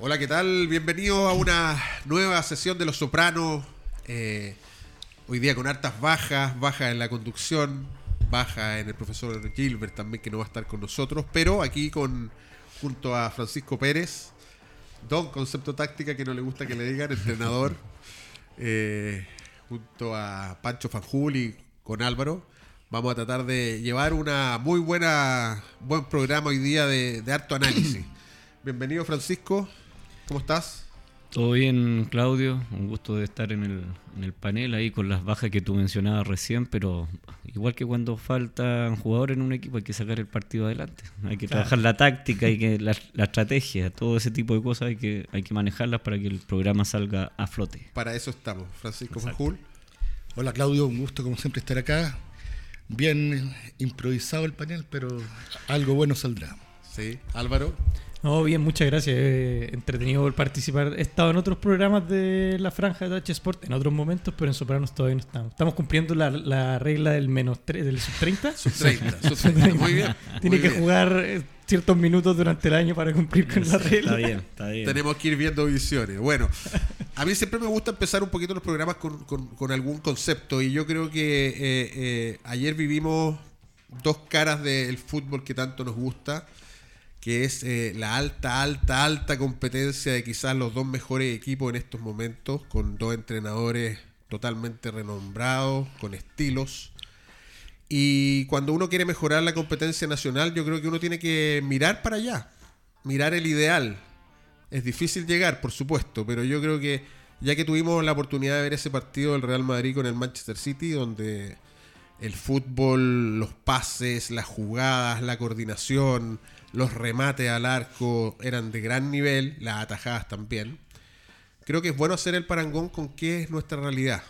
Hola, ¿qué tal? Bienvenidos a una nueva sesión de Los Sopranos. Eh, hoy día con hartas bajas, bajas en la conducción, baja en el profesor Gilbert también que no va a estar con nosotros, pero aquí con junto a Francisco Pérez, don concepto táctica que no le gusta que le digan, entrenador, eh, junto a Pancho Fanjuli con Álvaro. Vamos a tratar de llevar una muy buena buen programa hoy día de, de harto análisis. Bienvenido Francisco, ¿cómo estás? Todo bien, Claudio. Un gusto de estar en el, en el panel ahí con las bajas que tú mencionabas recién, pero igual que cuando faltan jugadores en un equipo hay que sacar el partido adelante. Hay que trabajar la táctica, y que la, la, estrategia, todo ese tipo de cosas hay que, hay que manejarlas para que el programa salga a flote. Para eso estamos. Francisco Fanjul. Hola Claudio, un gusto como siempre estar acá. Bien improvisado el panel, pero algo bueno saldrá. Sí, Álvaro. No, bien, muchas gracias. Eh, entretenido por participar. He estado en otros programas de la franja de H Sport en otros momentos, pero en Sopranos todavía no estamos. Estamos cumpliendo la, la regla del menos 3, del sub 30. Sub 30, sub 30. Muy bien. Tiene muy que bien. jugar eh, ciertos minutos durante el año para cumplir con la regla. Está bien, está bien. Tenemos que ir viendo visiones. Bueno, a mí siempre me gusta empezar un poquito los programas con, con- con algún concepto y yo creo que eh, eh, ayer vivimos dos caras del fútbol que tanto nos gusta, que es eh, la alta, alta, alta competencia de quizás los dos mejores equipos en estos momentos, con dos entrenadores totalmente renombrados, con estilos. Y cuando uno quiere mejorar la competencia nacional, yo creo que uno tiene que mirar para allá, mirar el ideal. Es difícil llegar, por supuesto, pero yo creo que ya que tuvimos la oportunidad de ver ese partido del Real Madrid con el Manchester City, donde el fútbol, los pases, las jugadas, la coordinación, los remates al arco eran de gran nivel, las atajadas también. Creo que es bueno hacer el parangón con qué es nuestra realidad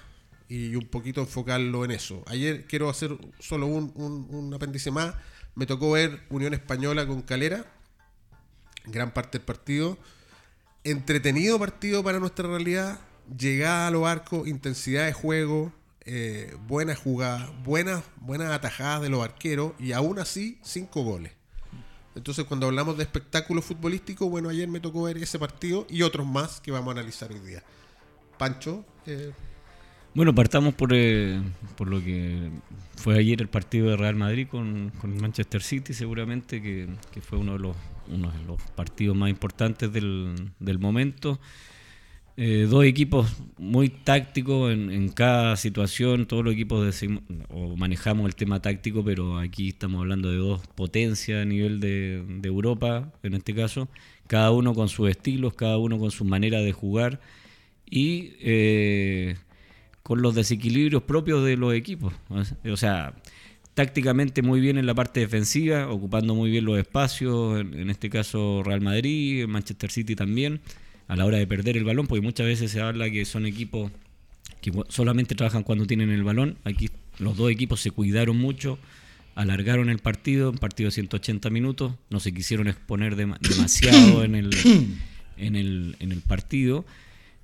y un poquito enfocarlo en eso. Ayer quiero hacer solo un, un- apéndice más. Me tocó ver Unión Española con Calera, gran parte del partido. Entretenido partido para nuestra realidad. Llegada a los arcos, intensidad de juego, eh, buenas jugadas, buenas, buenas atajadas de los arqueros y aún así cinco goles. Entonces cuando hablamos de espectáculo futbolístico, bueno, ayer me tocó ver ese partido y otros más que vamos a analizar hoy día. Pancho, eh, Bueno, partamos por, eh, por lo que fue ayer el partido de Real Madrid con, con Manchester City, seguramente que, que fue uno de los, uno de los partidos más importantes del, del momento. Eh, dos equipos muy tácticos en, cada situación, todos los equipos decimos, o manejamos el tema táctico, pero aquí estamos hablando de dos potencias a nivel de, Europa, en este caso, cada uno con sus estilos, cada uno con su manera de jugar y eh, con los desequilibrios propios de los equipos. O sea, tácticamente muy bien en la parte defensiva, ocupando muy bien los espacios, en este caso Real Madrid, Manchester City también, a la hora de perder el balón, porque muchas veces se habla que son equipos que solamente trabajan cuando tienen el balón. Aquí los dos equipos se cuidaron mucho, alargaron el partido, un partido de 180 minutos, no se quisieron exponer dema- demasiado en el, en, el, en el partido,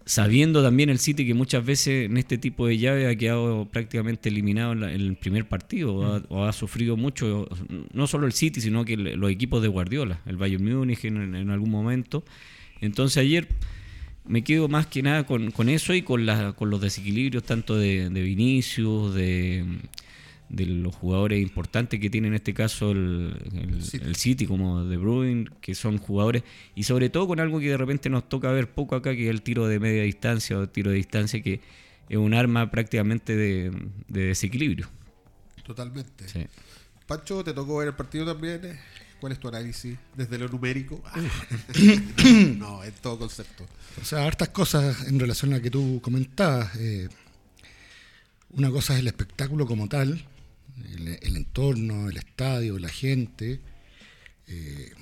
sabiendo también el City que muchas veces en este tipo de llave ha quedado prácticamente eliminado en, la- en el primer partido, o ha, o ha sufrido mucho, no solo el City, sino que el- los equipos de Guardiola, el Bayern Múnich en, en algún momento. Entonces ayer me quedo más que nada con, con eso y con, la, con los desequilibrios tanto de, de Vinicius, de, de los jugadores importantes que tiene en este caso el, el- City. el City, como De Bruyne, que son jugadores, y sobre todo con algo que de repente nos toca ver poco acá, que es el tiro de media distancia o el tiro de distancia, que es un arma prácticamente de, de desequilibrio. totalmente. Sí. Pancho, ¿te tocó ver el partido también? ¿Cuál es tu análisis desde lo numérico? Ah. no, en todo concepto. O sea, hartas cosas en relación a que tú comentabas. eh, una cosa es el espectáculo como tal, el, el entorno, el estadio, la gente. eh,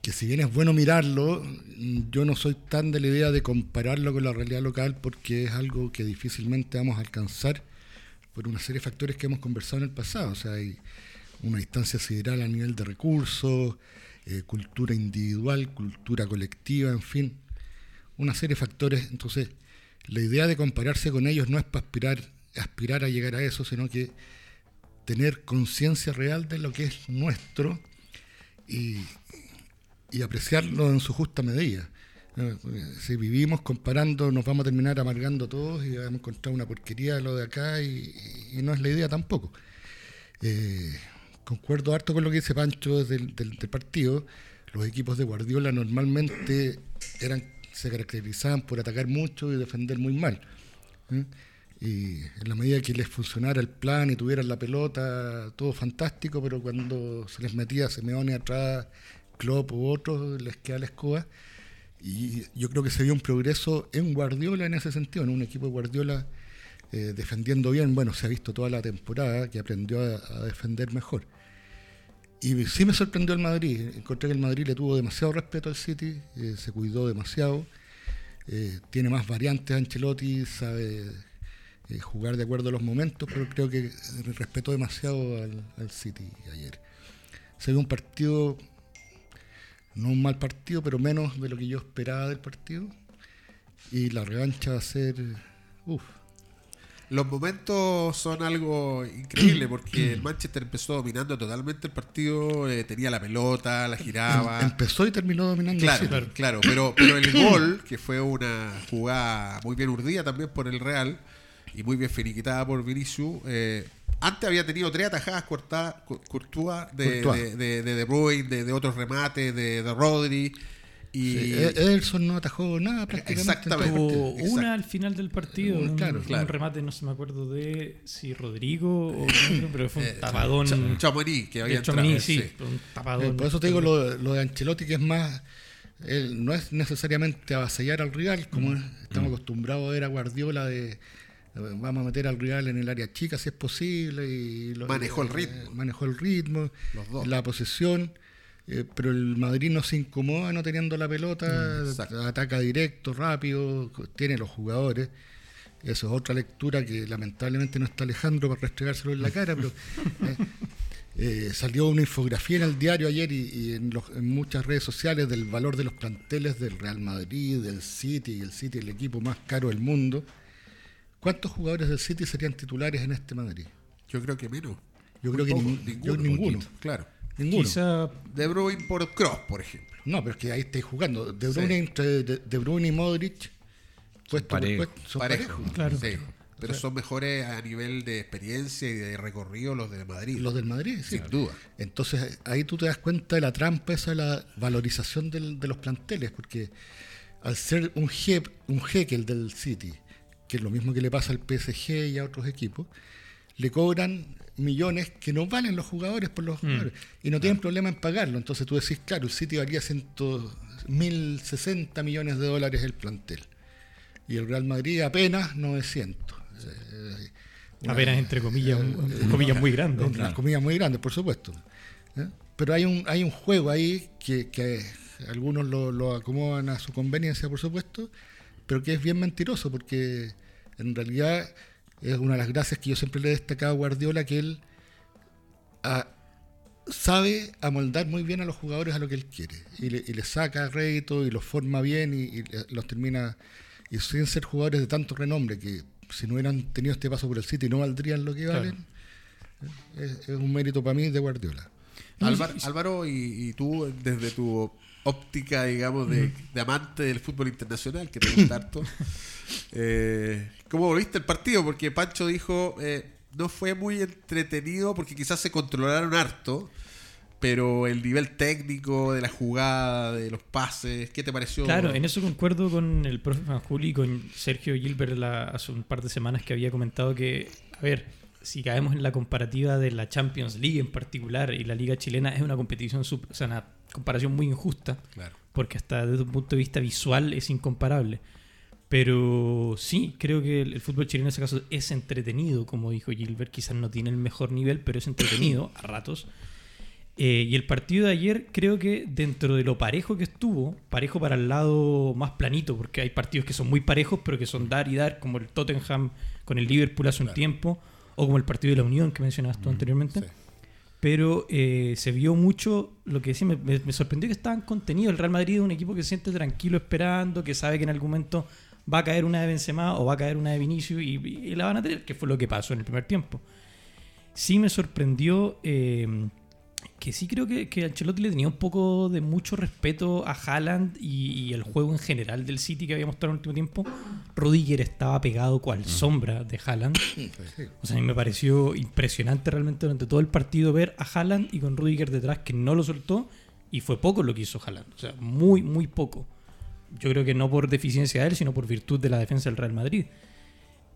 que si bien es bueno mirarlo, yo no soy tan de la idea de compararlo con la realidad local porque es algo que difícilmente vamos a alcanzar por una serie de factores que hemos conversado en el pasado. O sea, hay una distancia sideral a nivel de recursos, eh, cultura individual, cultura colectiva, en fin, una serie de factores. Entonces, la idea de compararse con ellos no es para aspirar, aspirar a llegar a eso, sino que tener conciencia real de lo que es nuestro y, apreciarlo en su justa medida. Eh, Si vivimos comparando, nos vamos a terminar amargando todos y vamos a encontrar una porquería de lo de acá y, y no es la idea tampoco. Eh, concuerdo harto con lo que dice Pancho desde el del, del partido. Los equipos de Guardiola normalmente eran, se caracterizaban por atacar mucho y defender muy mal. ¿eh? Y en la medida que les funcionara el plan y tuvieran la pelota, todo fantástico, pero cuando se les metía Simeone atrás, Klopp u otros, les queda la escoba. Y yo creo que se vio un progreso en Guardiola en ese sentido, en un equipo de Guardiola eh, defendiendo bien. Bueno, se ha visto toda la temporada que aprendió a, defender mejor. Y sí me sorprendió el Madrid. Encontré que el Madrid le tuvo demasiado respeto al City, eh, se cuidó demasiado. Eh, tiene más variantes Ancelotti, sabe eh, jugar de acuerdo a los momentos, pero creo que respetó demasiado al, al City ayer. Se vio un partido no un mal partido, pero menos de lo que yo esperaba del partido. Y la revancha va a ser. Uf. Los momentos son algo increíble porque el Manchester empezó dominando totalmente el partido, eh, tenía la pelota, la giraba. Em, Empezó y terminó dominando. Claro, el City. claro, pero, pero el gol, que fue una jugada muy bien urdida también por el Real y muy bien finiquitada por Vinicius, eh, antes había tenido tres atajadas cortadas, Courtois, de, de, de, de De Bruyne, de, de otros remates, de, de Rodri. Y Sí, E- Ederson no atajó nada prácticamente. Exactamente. Tuvo Exacto. una al final del partido, Un- un, claro, un remate, no se me acuerdo de si Rodrigo o quién, pero fue un tapadón. Cha- Chamonix, que había Tchouaméni, entrado, sí, sí. un Eh, tapadón. por eso te digo lo, lo de Ancelotti, que es más. él no es necesariamente avasallar al rival, como es- estamos acostumbrados a ver a Guardiola de. eh, Vamos a meter al rival en el área chica si es posible. Y lo- Manejó el eh, ritmo. manejó el ritmo, Los dos. la posesión. Eh, pero el Madrid no se incomoda no teniendo la pelota, exacto. ataca directo, rápido, tiene los jugadores. Eso es otra lectura que lamentablemente no está Alejandro para restregárselo en la cara, pero eh, eh, salió una infografía en el diario ayer y, y en, los- en muchas redes sociales del valor de los planteles del Real Madrid, del City, y el City el equipo más caro del mundo. ¿Cuántos jugadores del City serían titulares en este Madrid? Yo creo que menos. Yo creo que ninguno. poquito, Claro. Ninguno. Quizá De Bruyne por Cross, por ejemplo. No, pero es que ahí estáis jugando. De Bruyne, Sí. entre de, De Bruyne y Modric, puesto por puesto, son Parejo. parejos. Claro. Sí. Pero son mejores a nivel de experiencia y de recorrido los de Madrid. Los del Madrid, sí. Sin duda. Entonces ahí tú te das cuenta de la trampa esa de la valorización del- de los planteles, porque al ser un, He, un Hekel del City, que es lo mismo que le pasa al PSG y a otros equipos, le cobran millones que no valen los jugadores por los jugadores y no tienen problema en pagarlo. Entonces tú decís, claro, el City valía ciento, 1.060 millones de dólares el plantel y el Real Madrid apenas 900. Eh, una- apenas entre comillas, un- comillas muy grandes. comillas muy grandes, por supuesto. ¿eh? Pero hay un, hay un juego ahí que, que algunos lo, lo acomodan a su conveniencia, por supuesto, pero que es bien mentiroso, porque en realidad es una de las gracias que yo siempre le he destacado a Guardiola, que él ah, sabe amoldar muy bien a los jugadores a lo que él quiere, y le, y le saca rédito y los forma bien y, y los termina, y sin ser jugadores de tanto renombre, que si no hubieran tenido este paso por el City no valdrían lo que Claro. valen, es, es un mérito para mí de Guardiola. Álvaro, y tú, desde tu óptica, digamos, de, de amante del fútbol internacional, que te gusta harto, eh, ¿cómo viste el partido? Porque Pancho dijo, eh, no fue muy entretenido porque quizás se controlaron harto, pero el nivel técnico de la jugada, de los pases, ¿qué te pareció? Claro, en eso concuerdo con el profe Fanjuli y con Sergio Gilbert la- hace un par de semanas que había comentado que, a ver, si caemos en la comparativa de la Champions League en particular y la Liga Chilena, es una competición, sup- o sea, una comparación muy injusta, Claro. porque hasta desde un punto de vista visual es incomparable. Pero sí, creo que el, el fútbol chileno en ese caso es entretenido, como dijo Gilbert, quizás no tiene el mejor nivel, pero es entretenido a ratos. Eh, y el partido de ayer creo que dentro de lo parejo que estuvo, parejo para el lado más planito, porque hay partidos que son muy parejos, pero que son dar y dar, como el Tottenham con el Liverpool hace un Claro. tiempo, o como el partido de la Unión que mencionabas tú anteriormente. sí. Pero eh, se vio mucho, lo que decía, me, me- sorprendió que estaban contenidos. El Real Madrid es un equipo que se siente tranquilo esperando, que sabe que en algún momento va a caer una de Benzema o va a caer una de Vinicius y, y la van a tener, que fue lo que pasó en el primer tiempo. Sí me sorprendió eh, que sí creo que, que Ancelotti le tenía un poco de mucho respeto a Haaland y, y el juego en general del City que había mostrado en el último tiempo. Rudiger estaba pegado cual sombra de Haaland. O sea, a mí me pareció impresionante realmente durante todo el partido ver a Haaland y con Rudiger detrás que no lo soltó y fue poco lo que hizo Haaland. O sea, muy, muy poco. Yo creo que no por deficiencia de él, sino por virtud de la defensa del Real Madrid.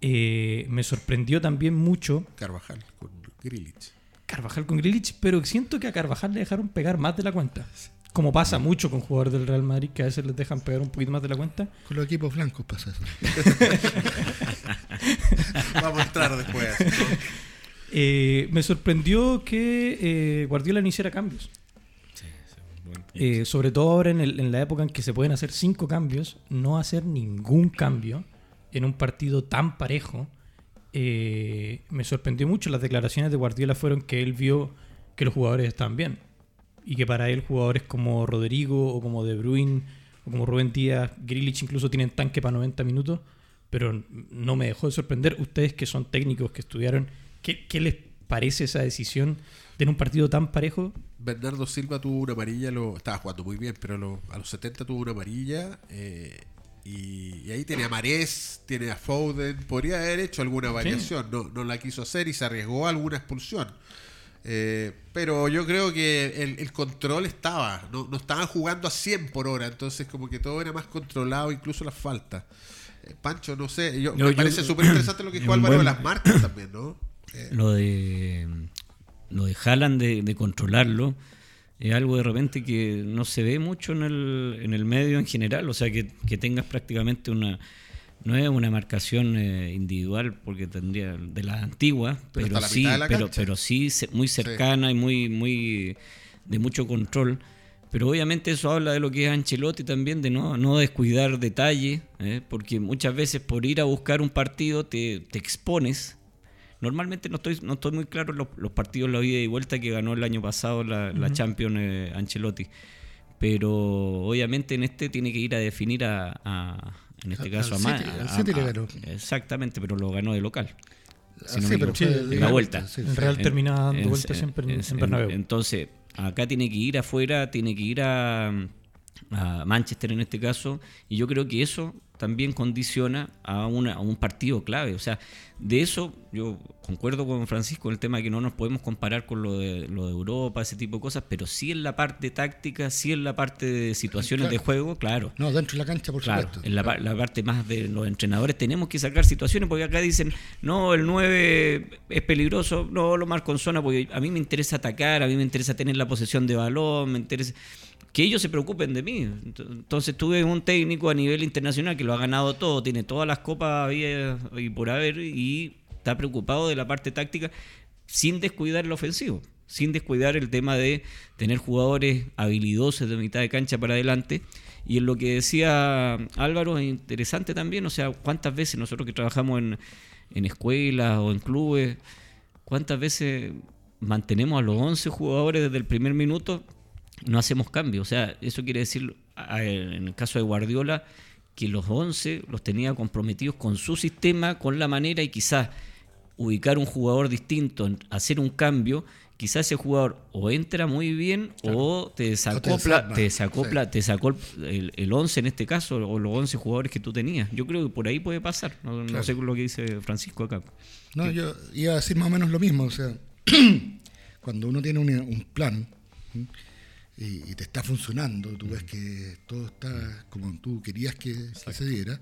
Eh, me sorprendió también mucho Carvajal con Grilich. Carvajal con Grilich, pero siento que a Carvajal le dejaron pegar más de la cuenta. Como pasa mucho con jugadores del Real Madrid, que a veces les dejan pegar un poquito más de la cuenta. Con los equipos blancos pasa eso. Vamos a entrar después. ¿no? Eh, me sorprendió que eh, Guardiola no hiciera cambios. Eh, sobre todo ahora en, el- en la época en que se pueden hacer cinco cambios, no hacer ningún cambio en un partido tan parejo. Eh, me sorprendió mucho. Las declaraciones de Guardiola fueron que él vio que los jugadores estaban bien. Y que para él jugadores como Rodrigo o como De Bruyne o como Rubén Díaz, Grilich incluso tienen tanque para 90 minutos. Pero no me dejó de sorprender. Ustedes que son técnicos, que estudiaron, ¿qué, les parece esa decisión de un partido tan parejo Bernardo Silva tuvo una amarilla, lo, estaba jugando muy bien, pero a los 70 tuvo una amarilla. eh, y, y ahí tiene a Marés, tiene a Foden. Podría haber hecho alguna variación, no, no la quiso hacer y se arriesgó a alguna expulsión. Eh, pero yo creo que el, el control estaba, no, no estaban jugando a 100 por hora, entonces como que todo era más controlado, incluso las faltas. Eh, Pancho, no sé, yo, me yo- parece súper interesante lo que dijo Álvaro de las marcas también, ¿no? Eh, Lo de lo de Haaland de, de controlarlo es algo de repente que no se ve mucho en el, en el medio en general, o sea que, que tengas prácticamente una no es una marcación eh, individual porque tendría de las antiguas, Pero sí, pero, pero sí muy cercana y muy muy de mucho control. Pero obviamente eso habla de lo que es Ancelotti también, de no, no descuidar detalles, ¿eh? porque muchas veces por ir a buscar un partido te, te expones. Normalmente no estoy, no estoy muy claro en los, los partidos la ida y vuelta que ganó el año pasado la, la Champions eh, Ancelotti. Pero obviamente en este tiene que ir a definir a, a- en este Al- caso al a, a- a- ganó. Exactamente, pero lo ganó de local. Si Ah, no sí, pero Sí, en la vuelta. sí, En sí. Real termina dando En- vueltas siempre en, en- en Bernabéu. Entonces, acá tiene que ir afuera, tiene que ir a, a Manchester en este caso, y yo creo que eso también condiciona a, una, a un partido clave. O sea, de eso yo concuerdo con Francisco en el tema de que no nos podemos comparar con lo de, lo de Europa, ese tipo de cosas, pero sí en la parte táctica, sí en la parte de situaciones Claro. de juego, claro. No, dentro de la cancha, por Claro, supuesto. en la, pa- la parte más de los entrenadores tenemos que sacar situaciones porque acá dicen, no, el 9 es peligroso, no lo marco en zona porque a mí me interesa atacar, a mí me interesa tener la posesión de balón, me interesa que ellos se preocupen de mí. Ent- Entonces tuve un técnico a nivel internacional que lo ha ganado todo, tiene todas las copas y por haber y está preocupado de la parte táctica sin descuidar el ofensivo, sin descuidar el tema de tener jugadores habilidosos de mitad de cancha para adelante. Y en lo que decía Álvaro es interesante también, o sea, cuántas veces nosotros que trabajamos en, en escuelas o en clubes, cuántas veces mantenemos a los 11 jugadores desde el primer minuto, no hacemos cambios. O sea, eso quiere decir, en el caso de Guardiola, que los 11 los tenía comprometidos con su sistema, con la manera y quizás ubicar un jugador distinto, hacer un cambio, quizás ese jugador o entra muy bien o te desacopla, te desacopla, sí. te sacó el, el 11 en este caso, o los 11 jugadores que tú tenías. Yo creo que por ahí puede pasar. No, sé lo que dice Francisco acá. No, yo iba a decir más o menos lo mismo. O sea, cuando uno tiene un, un plan. Y, y te está funcionando, tú ves que todo está como tú querías que, que se diera,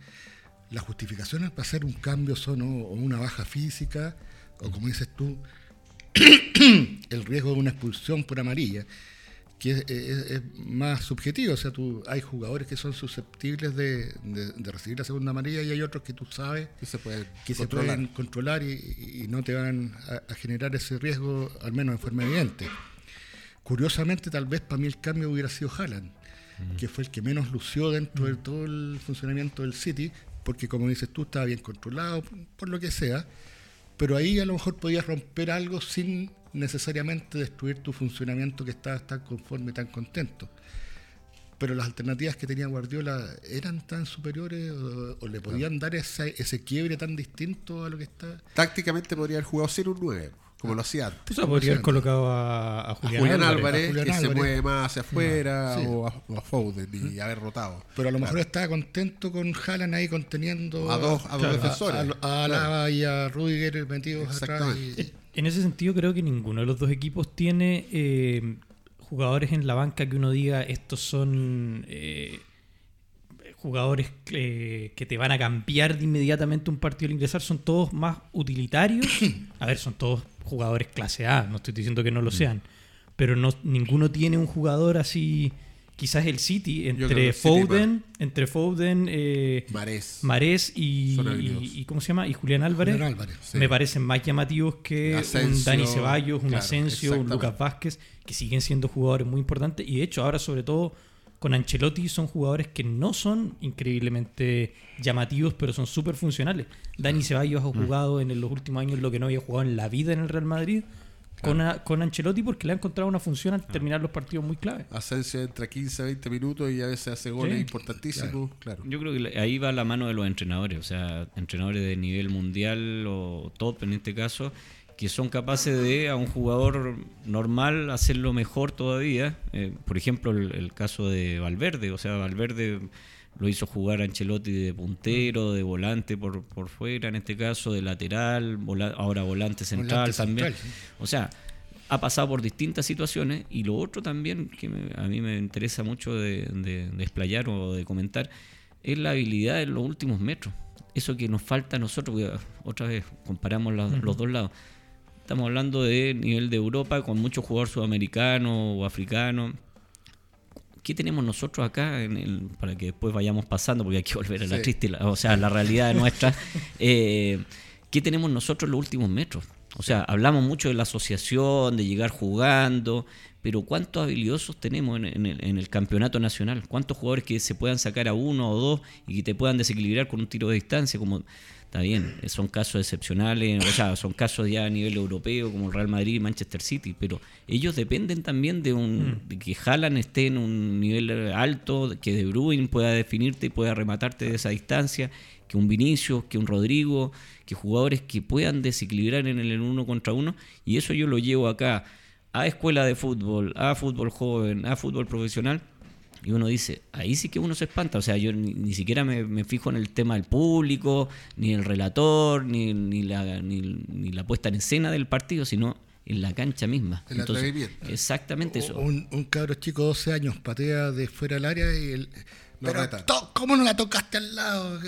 las justificaciones para hacer un cambio son o, o una baja física, o como dices tú, el riesgo de una expulsión por amarilla, que es, es- es más subjetivo. O sea, tú, hay jugadores que son susceptibles de, de- de recibir la segunda amarilla y hay otros que tú sabes que se que se controlar. pueden controlar y, y no te van a, a generar ese riesgo, al menos en forma evidente. Curiosamente, tal vez para mí el cambio hubiera sido Haaland, que fue el que menos lució dentro de todo el funcionamiento del City, porque como dices tú, estaba bien controlado, por lo que sea, pero ahí a lo mejor podías romper algo sin necesariamente destruir tu funcionamiento que estabas tan conforme, tan contento. Pero las alternativas que tenía Guardiola eran tan superiores o, o le podían dar ese quiebre tan distinto a lo que está. Tácticamente podría haber jugado sin un 9. Como lo hacía antes. O sea, podría haber colocado a, a A Julián, Julián Álvarez. Álvarez, A Julián que se mueve más hacia afuera, Sí. o, a, o a Foden, y haber rotado. Pero a lo mejor estaba contento con Haaland ahí conteniendo A dos- a dos a- defensores. A, Alaba y a Rudiger metidos atrás. Y- En ese sentido, creo que ninguno de los dos equipos tiene eh, jugadores en la banca que uno diga estos son eh, jugadores eh, que te van a cambiar de inmediatamente un partido al ingresar. Son todos más utilitarios. A ver, son todos jugadores clase A. No estoy diciendo que no lo Mm. sean. Pero no, ninguno tiene un jugador así. Quizás el City, entre el City Foden, entre Foden, eh, Marés. Marés y, ¿cómo se llama? Y Julián Álvarez. Julián Álvarez, sí. Me parecen más llamativos que un Dani Ceballos, un claro, Asensio, un. Lucas Vázquez, que siguen siendo jugadores muy importantes. Y de hecho, ahora sobre todo con Ancelotti son jugadores que no son increíblemente llamativos, pero son súper funcionales. Dani Ceballos ha Mm. jugado en los últimos años lo que no había jugado en la vida en el Real Madrid. Con, a- con Ancelotti porque le ha encontrado una función al terminar los partidos muy clave. Asensio entra 15, 20 minutos y a veces hace goles Sí. importantísimos. Claro. Yo creo que ahí va la mano de los entrenadores, o sea, entrenadores de nivel mundial o top en este caso, que son capaces de a un jugador normal hacerlo mejor todavía. Eh, por ejemplo, el, el caso de Valverde, o sea, Valverde lo hizo jugar a Ancelotti de puntero, de volante por, por fuera, en este caso, de lateral, vola- ahora volante central Volante también. central. O sea, ha pasado por distintas situaciones y lo otro también que me- a mí me interesa mucho de, de- de explayar o de comentar es la habilidad en los últimos metros. Eso que nos falta a nosotros, otra vez comparamos los, los dos lados. Estamos hablando de nivel de Europa con muchos jugadores sudamericanos o africanos. ¿Qué tenemos nosotros acá en el- para que después vayamos pasando? Porque hay que volver a la Sí. triste, la- o sea, la realidad nuestra. Eh, ¿Qué tenemos nosotros en los últimos metros? O sea, hablamos mucho de la asociación, de llegar jugando, pero ¿cuántos habilidosos tenemos en, en el, en el campeonato nacional? ¿Cuántos jugadores que se puedan sacar a uno o dos y que te puedan desequilibrar con un tiro de distancia? Como Está bien, son casos excepcionales, o sea, son casos ya a nivel europeo como el Real Madrid y Manchester City, pero ellos dependen también de un de que Haaland esté en un nivel alto, que De Bruyne pueda definirte y pueda rematarte de esa distancia, que un Vinicius, que un Rodrigo, que jugadores que puedan desequilibrar en el uno contra uno, y eso yo lo llevo acá a escuela de fútbol, a fútbol joven, a fútbol profesional, y uno dice, ahí sí que uno se espanta. O sea, yo ni, ni siquiera me, me fijo en el tema del público, ni el relator, ni, ni, la, ni, ni la puesta en escena del partido, sino en la cancha misma. El atrevimiento. Exactamente eso. Un, un cabro chico de 12 años patea de fuera del área y el, Lo pero reta. ¿cómo no la tocaste al lado?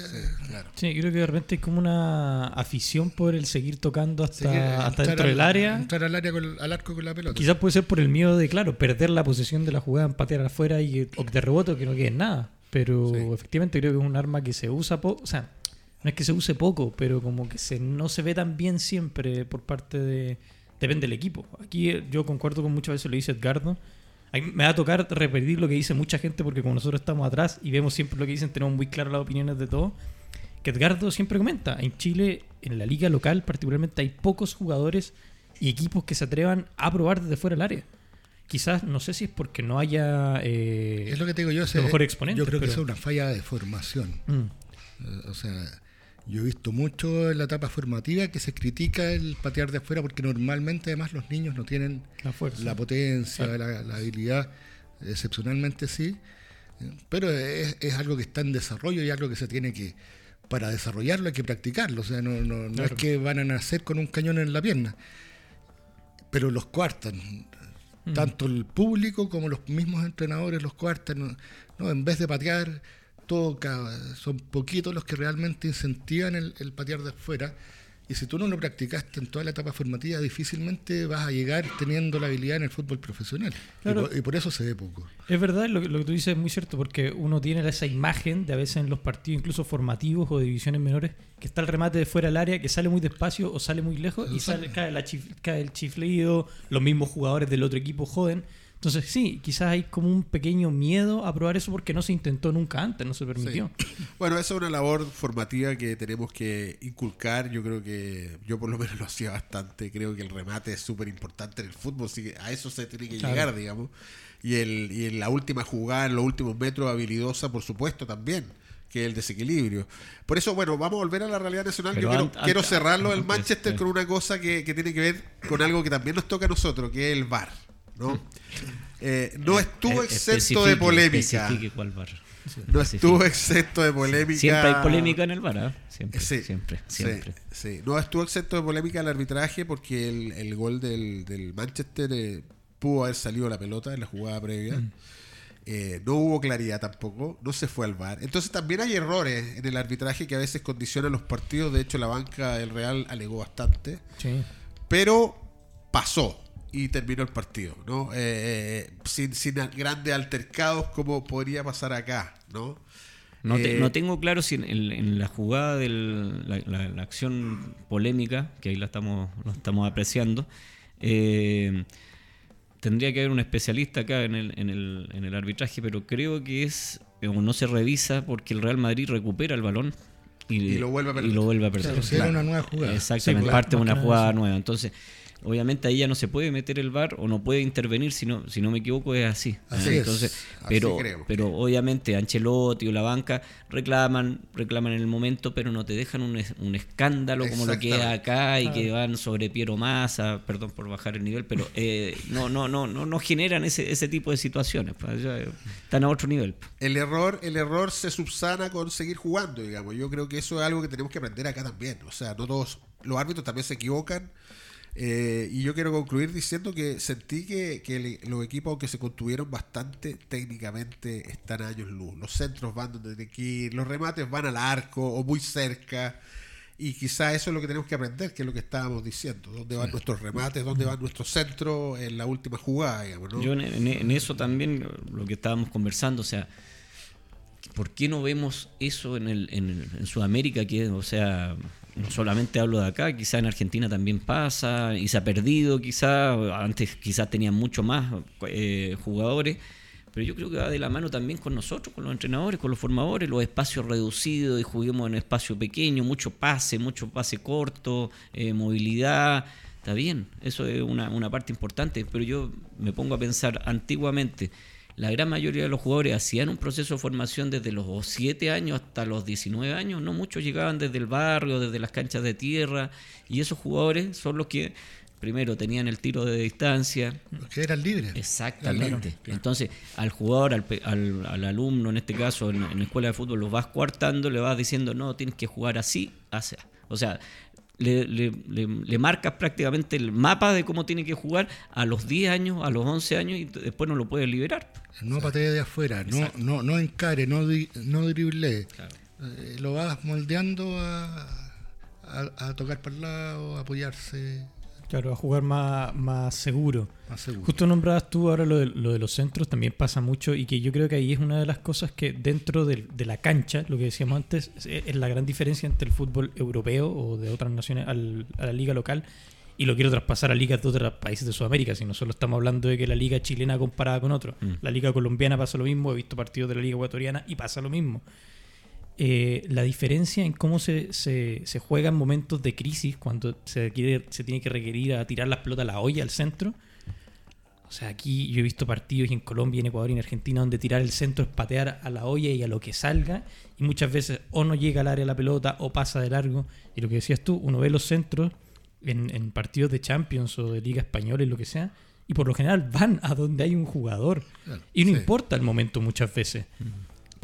Claro. Sí, creo que de repente hay como una afición por el seguir tocando hasta, Seguir- hasta entrar dentro al- del área. Entrar al área con- al arco con la pelota. Quizás puede ser por el miedo de, claro, perder la posesión de la jugada, patear afuera y o de rebote o que no quede en nada. Pero Sí. efectivamente creo que es un arma que se usa poco. O sea, no es que se use poco, pero como que se, no se ve tan bien siempre por parte de. Depende del equipo. Aquí eh, yo concuerdo con muchas veces lo dice Edgardo. A mí me va a tocar repetir lo que dice mucha gente porque como nosotros estamos atrás y vemos siempre lo que dicen, tenemos muy claras las opiniones de todos. Que Edgardo siempre comenta, en Chile, en la liga local particularmente, hay pocos jugadores y equipos que se atrevan a probar desde fuera del área. Quizás, no sé si es porque no haya... eh, es lo que te digo yo. ese- mejor exponente, yo creo que pero- eso es una falla de formación. mm, Eh, O sea, yo he visto mucho en la etapa formativa que se critica el patear de afuera porque normalmente además los niños no tienen la fuerza. la potencia, la, la habilidad, excepcionalmente sí, pero es, es algo que está en desarrollo y algo que se tiene que, para desarrollarlo hay que practicarlo, o sea, no, no, no Claro. es que van a nacer con un cañón en la pierna, pero los cuartan, Mm. tanto el público como los mismos entrenadores los cuartan, no, No, en vez de patear, toca, son poquitos los que realmente incentivan el, el patear de afuera. Y si tú no lo practicaste en toda la etapa formativa, difícilmente vas a llegar teniendo la habilidad en el fútbol profesional. Y por- y, por, eso se ve poco. Es verdad, lo que, lo que tú dices es muy cierto, porque uno tiene esa imagen de a veces en los partidos, incluso formativos o divisiones menores, que está el remate de fuera del área, que sale muy despacio o sale muy lejos y sale, cae, la chif- cae el chiflido, los mismos jugadores del otro equipo joden. Entonces, sí, quizás hay como un pequeño miedo a probar eso porque no se intentó nunca antes, no se permitió. Bueno, esa es una labor formativa que tenemos que inculcar. Yo creo que yo por lo menos lo hacía bastante. Creo que el remate es súper importante en el fútbol, así que a eso se tiene que Claro. llegar, digamos. Y, el, y en la última jugada, en los últimos metros, habilidosa, por supuesto, también. que es el desequilibrio. Por eso, bueno, vamos a volver a la realidad nacional. Pero Yo quiero, quiero cerrarlo del Manchester eh. con una cosa que, que tiene que ver con algo que también nos toca a nosotros, que es el VAR. ¿No? Eh, no estuvo exento de polémica. cuál bar. No estuvo exento de polémica. Siempre hay polémica en el bar, ¿ah? Siempre, Sí, siempre, siempre. sí. No estuvo exento de polémica el arbitraje porque el, el gol del, del Manchester eh, pudo haber salido la pelota en la jugada previa. Mm. Eh, no hubo claridad tampoco, no se fue al VAR. Entonces también hay errores en el arbitraje que a veces condicionan los partidos. De hecho, la banca del Real alegó bastante. Sí. Pero pasó y terminó el partido, ¿no? Eh, eh, sin, sin grandes altercados como podría pasar acá, ¿no? No, te- Eh, no tengo claro si en, en- en la jugada de la, la- la acción polémica, que ahí la estamos, la estamos apreciando, eh, tendría que haber un especialista acá en el, en, el, en el arbitraje, pero creo que es o no se revisa porque el Real Madrid recupera el balón y, Y lo vuelve a perder. y lo vuelve a perder. Claro, si era una nueva jugada. Exactamente, Sí, parte de una jugada nueva. Entonces, obviamente ahí ya no se puede meter el VAR o no puede intervenir, si no, si no me equivoco, es así. Así Ah, es. Entonces, Así pero, creo. pero obviamente Ancelotti o la banca reclaman, reclaman en el momento, pero no te dejan un, un escándalo como lo que es acá y que van sobre Piero Massa, perdón por bajar el nivel, pero eh, no, no, no, no, no generan ese, ese tipo de situaciones. pues, ya, están a otro nivel. el error, el error se subsana con seguir jugando, digamos. Yo creo que eso es algo que tenemos que aprender acá también. O sea, no todos, los árbitros también se equivocan. Eh, y yo quiero concluir diciendo que sentí que, que el- los equipos, aunque se contuvieron bastante técnicamente, están a años luz. Los centros van donde tienen que ir, los remates van al arco o muy cerca. Y quizá eso es lo que tenemos que aprender, que es lo que estábamos diciendo. ¿Dónde van nuestros remates? ¿Dónde van nuestros centros en la última jugada? Digamos, ¿no? Yo en, eso también, lo que estábamos conversando, o sea, ¿por qué no vemos eso en, el, en, en Sudamérica? Que, o sea, no solamente hablo de acá, quizá en Argentina también pasa, y se ha perdido quizá, antes quizás tenían mucho más eh, jugadores, pero yo creo que va de la mano también con nosotros, con los entrenadores, con los formadores, los espacios reducidos y juguemos en espacio pequeño, mucho pase, mucho pase corto, eh, movilidad. Está bien, eso es una, una parte importante, pero yo me pongo a pensar antiguamente, la gran mayoría de los jugadores hacían un proceso de formación desde los 7 años hasta los 19 años, no muchos llegaban desde el barrio, desde las canchas de tierra, y esos jugadores son los que primero tenían el tiro de distancia, Que eran libres. Exactamente. Entonces, al jugador, al, al- al alumno, en este caso, en, en la escuela de fútbol, los vas coartando, le vas diciendo, no, tienes que jugar así, así. O sea, le, le- le- le marcas prácticamente el mapa de cómo tiene que jugar a los 10 años, a los 11 años, y después no lo puedes liberar. No patee de afuera, no, no, no encare, no, di- no driblee. Eh, lo vas moldeando a, a- a tocar para el lado, a apoyarse Claro, a jugar más, más seguro. más seguro. Justo nombrabas tú ahora lo de, lo de los centros, también pasa mucho y que yo creo que ahí es una de las cosas que dentro de, la cancha, lo que decíamos antes, es, es la gran diferencia entre el fútbol europeo o de otras naciones al- a la liga local y lo quiero traspasar a ligas de otros países de Sudamérica, si no solo estamos hablando de que la liga chilena comparada con otros. Mm. La liga colombiana pasa lo mismo, he visto partidos de la liga ecuatoriana y pasa lo mismo. Eh, la diferencia en cómo se, se, se juega en momentos de crisis, cuando se, quiere, se tiene que requerir a tirar las pelotas a la olla al centro. O sea, aquí yo he visto partidos en Colombia, en Ecuador y en Argentina donde tirar el centro es patear a la olla y a lo que salga. Y muchas veces o no llega al área la pelota o pasa de largo. Y lo que decías tú, uno ve los centros en, en partidos de Champions o de Liga Española y lo que sea. Y por lo general van a donde hay un jugador. Claro, Y no sí. importa el momento muchas veces.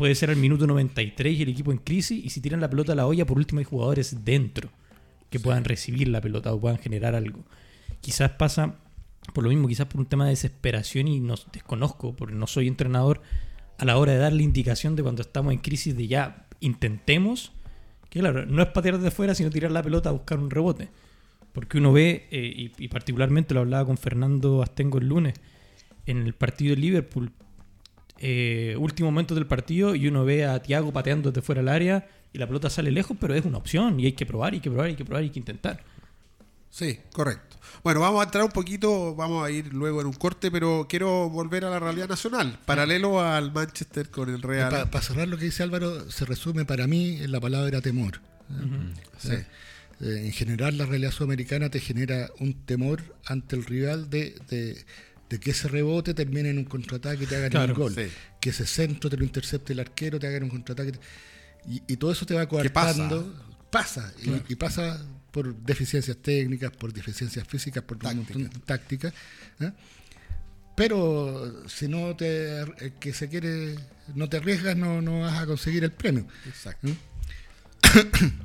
Puede ser al minuto 93 y el equipo en crisis. Y si tiran la pelota a la olla, por último hay jugadores dentro que puedan recibir la pelota o puedan generar algo. Quizás pasa por lo mismo, quizás por un tema de desesperación y no desconozco, porque no soy entrenador, a la hora de dar la indicación de cuando estamos en crisis de ya intentemos, que claro, no es patear desde fuera, sino tirar la pelota a buscar un rebote. Porque uno ve, eh, y, y particularmente lo hablaba con Fernando Astengo el lunes, en el partido de Liverpool, eh, último momento del partido, y uno ve a Thiago pateando desde fuera del área y la pelota sale lejos, pero es una opción y hay que probar, hay que probar, hay que probar, hay que intentar. Sí, correcto. Bueno, vamos a entrar un poquito, vamos a ir luego en un corte, pero quiero volver a la realidad nacional, paralelo al Manchester con el Real. Para cerrar lo que dice Álvaro, se resume para mí en la palabra temor. Sí. Eh, en general, la realidad sudamericana te genera un temor ante el rival de, de- de que ese rebote termine en un contraataque y te hagan Claro, un gol. sí. Que ese centro te lo intercepte el arquero, te hagan un contraataque. Y, y todo eso te va coartando. Pasa. y- Y, pasa por deficiencias técnicas, por deficiencias físicas, por un montón de tácticas. ¿eh? Pero si no te el que se quiere, no te arriesgas, no, no vas a conseguir el premio. Exacto.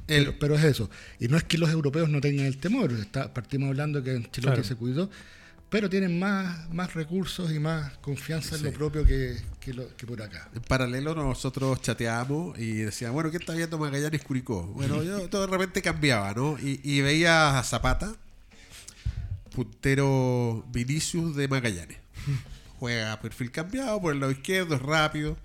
El- Pero, pero es eso. Y no es que los europeos no tengan el temor. Está, partimos hablando que en Chile Claro. se cuidó, pero tienen más, más recursos y más confianza en lo propio que, que, lo- que por acá. En paralelo nosotros chateábamos y decíamos, bueno, ¿qué está viendo Magallanes Curicó? Bueno, yo todo de repente cambiaba, ¿no? Y, y veía a Zapata, puntero Vinicius de Magallanes. Juega a perfil cambiado por el lado izquierdo, es rápido.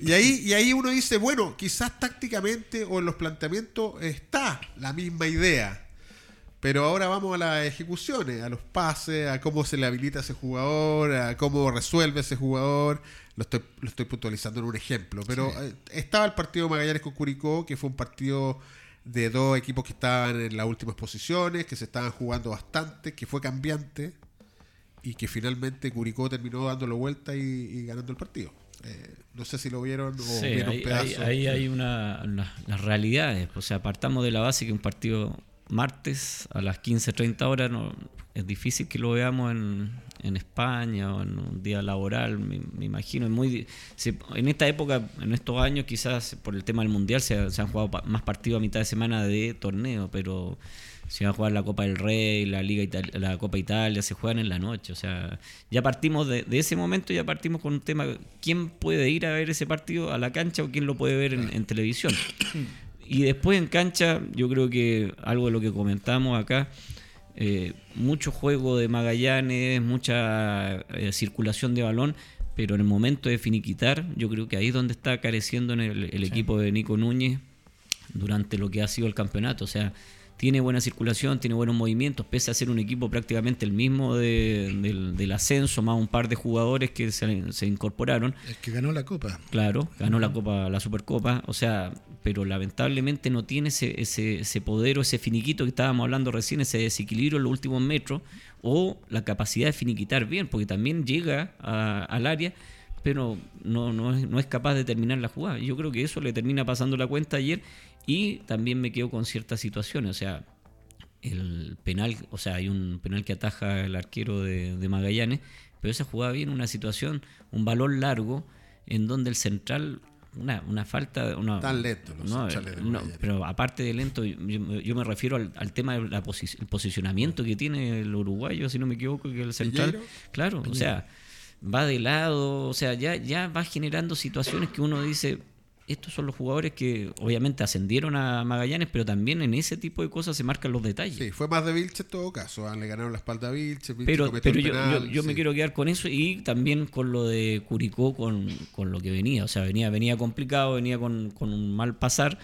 Y ahí, y ahí uno dice, bueno, quizás tácticamente o en los planteamientos está la misma idea. Pero ahora vamos a las ejecuciones, a los pases, a cómo se le habilita a ese jugador, a cómo resuelve ese jugador. Lo estoy, lo estoy puntualizando en un ejemplo. Pero eh, estaba el partido Magallanes con Curicó, que fue un partido de dos equipos que estaban en las últimas posiciones, que se estaban jugando bastante, que fue cambiante y que finalmente Curicó terminó dándolo vuelta y, y ganando el partido. Eh, no sé si lo vieron o Sí, vieron ahí, pedazos. ahí- ahí hay una, una- las realidades. O sea, partamos de la base que un partido martes a las 15.30 horas no, es difícil que lo veamos en, en España o en un día laboral, me, imagino. Es muy, en esta época, en estos años, quizás por el tema del Mundial se, han jugado más partidos a mitad de semana de torneo, pero se va a jugar la Copa del Rey, la Liga la Copa Italia, se juegan en la noche. O sea, ya partimos de, ese momento, ya partimos con un tema, ¿quién puede ir a ver ese partido a la cancha o quién lo puede ver en televisión? Y después en cancha, yo creo que algo de lo que comentamos acá, eh, mucho juego de Magallanes, mucha eh, circulación de balón, pero en el momento de finiquitar, yo creo que ahí es donde está careciendo en el, el equipo de Nico Núñez durante lo que ha sido el campeonato. O sea, tiene buena circulación, tiene buenos movimientos, pese a ser un equipo prácticamente el mismo de- del, del ascenso, más un par de jugadores que se, se incorporaron. El que ganó la Copa. Claro, ganó la Copa, la Supercopa, o sea, pero lamentablemente no tiene ese, ese, ese poder o ese finiquito que estábamos hablando recién, ese desequilibrio en los últimos metros, o la capacidad de finiquitar bien, porque también llega a- al área, pero no, no, es, no es capaz de terminar la jugada. Yo creo que eso le termina pasando la cuenta ayer, y también me quedo con ciertas situaciones, o sea, el penal, o sea, hay un penal que ataja el arquero de, de Magallanes, pero esa jugada viene una situación, un balón largo, en donde el central, una, una falta, una, Tan lento los no, no, pero aparte de lento, yo, yo me refiero al, al tema del posicionamiento que tiene el uruguayo, si no me equivoco, que el central, claro, o sea, va de lado, o sea, ya, ya va generando situaciones que uno dice, estos son los jugadores que obviamente ascendieron a Magallanes, pero también en ese tipo de cosas se marcan los detalles. Sí, fue más de Vilche en todo caso. ah, Le ganaron la espalda a Vilche. Vilche Pero, pero yo, penal, yo, yo me quiero quedar con eso y también con lo de Curicó, con, con lo que venía. O sea, venía, venía complicado, venía con, con un mal pasar.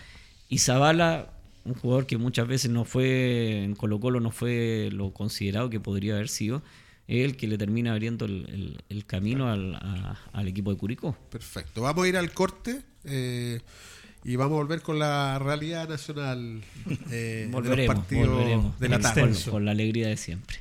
Y Zavala, un jugador que muchas veces no fue, en Colo Colo no fue lo considerado que podría haber sido, es el que le termina abriendo el, el- el camino al, a- al equipo de Curicó. Perfecto. Vamos a ir al corte eh, y vamos a volver con la realidad nacional eh, de los Volveremos, partidos volveremos. de la tarde. Con la alegría de siempre.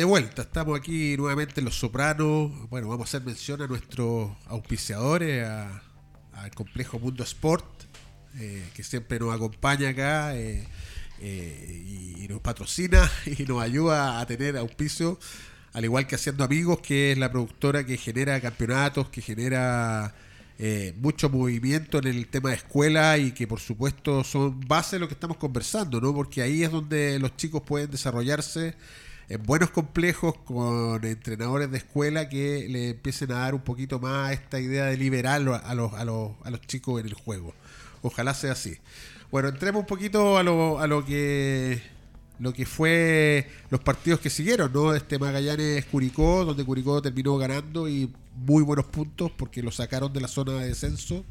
De vuelta, estamos aquí nuevamente en Los Sopranos. Bueno, vamos a hacer mención a nuestros auspiciadores, al complejo Mundo Sport, eh, que siempre nos acompaña acá eh, eh, y, nos patrocina y nos ayuda a tener auspicio, al igual que Haciendo Amigos, que es la productora que genera campeonatos, que genera mucho movimiento en el tema de escuela y que por supuesto son base de lo que estamos conversando, ¿no? Porque ahí es donde los chicos pueden desarrollarse en buenos complejos con entrenadores de escuela que le empiecen a dar un poquito más esta idea de liberar a los, a los, a los chicos en el juego. Ojalá sea así. Bueno, entremos un poquito a lo, a lo que lo que fue los partidos que siguieron, ¿no? Este Magallanes Curicó, donde Curicó terminó ganando y muy buenos puntos porque lo sacaron de la zona de descenso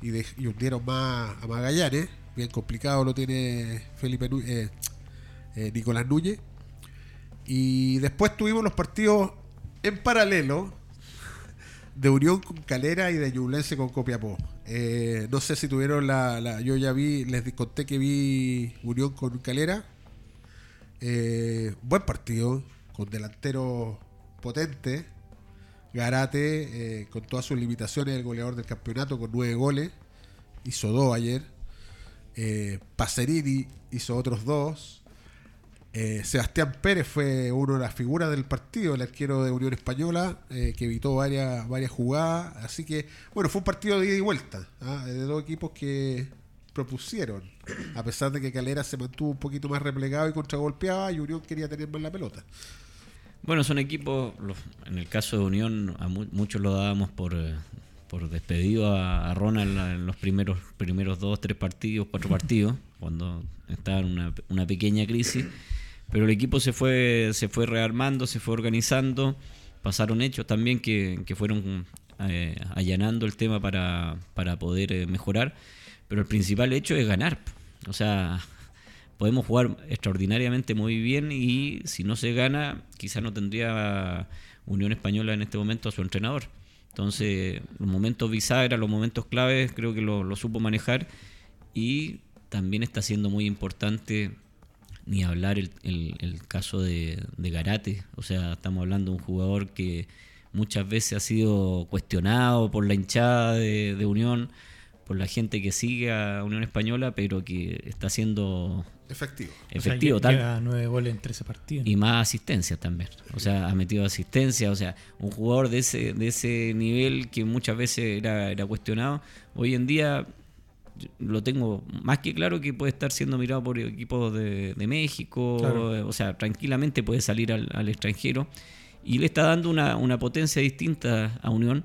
y, de- y hundieron más a Magallanes. Bien complicado lo tiene Felipe eh, eh, Nicolás Núñez. Y después tuvimos los partidos en paralelo de Unión con Calera y de Ñublense con Copiapó. Eh, no sé si tuvieron la, Yo ya vi, les conté que vi Unión con Calera. Eh, buen partido, con delantero potente. Garate, eh, con todas sus limitaciones, el goleador del campeonato con nueve goles. Hizo dos ayer. Pacerini hizo otros dos. Eh, Sebastián Pérez fue uno de las figuras del partido, el arquero de Unión Española, eh, que evitó varias, varias jugadas. Así que, bueno, fue un partido de ida y vuelta, ¿ah? de dos equipos que propusieron, a pesar de que Calera se mantuvo un poquito más replegado y contragolpeaba, y Unión quería tener más la pelota. Bueno, son equipos, en el caso de Unión, a mu- muchos lo dábamos por, eh, por despedido a, a Ronald en los primeros, primeros dos, tres partidos, cuatro partidos, cuando estaba en una, una pequeña crisis. Pero el equipo se fue, se fue rearmando, se fue organizando. Pasaron hechos también que, que fueron eh, allanando el tema para, para poder eh, mejorar. Pero el principal hecho es ganar. O sea, podemos jugar extraordinariamente muy bien y si no se gana, quizás no tendría Unión Española en este momento a su entrenador. Entonces, los momentos bisagra, los momentos claves, creo que lo, lo supo manejar y también está siendo muy importante ni hablar el, el- el caso de, de Garate. O sea, estamos hablando de un jugador que muchas veces ha sido cuestionado por la hinchada de, de Unión, por la gente que sigue a Unión Española, pero que está siendo Efectivo. efectivo. O sea, tal, Lleva nueve goles en 13 partidos. y más asistencias también. O sea, ha metido asistencia. O sea, un jugador de ese, de ese nivel que muchas veces era, era cuestionado, hoy en día lo tengo más que claro que puede estar siendo mirado por equipos de, de México. Claro. O sea, tranquilamente puede salir al, al extranjero. Y le está dando una, una potencia distinta a Unión.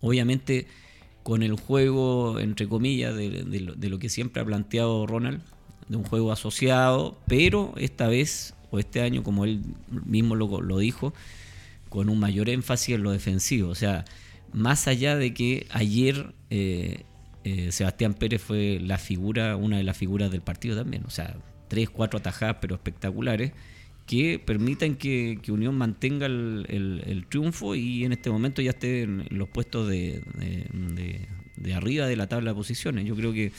Obviamente con el juego, entre comillas, de, de lo, de lo que siempre ha planteado Ronald, de un juego asociado, pero esta vez, o este año, como él mismo lo, lo dijo, con un mayor énfasis en lo defensivo. O sea, más allá de que ayer eh, eh, Sebastián Pérez fue la figura, una de las figuras del partido también. O sea, tres, cuatro atajadas, pero espectaculares, que permitan que, que Unión mantenga el, el- el triunfo y en este momento ya esté en los puestos de, de- de- de arriba de la tabla de posiciones. Yo creo que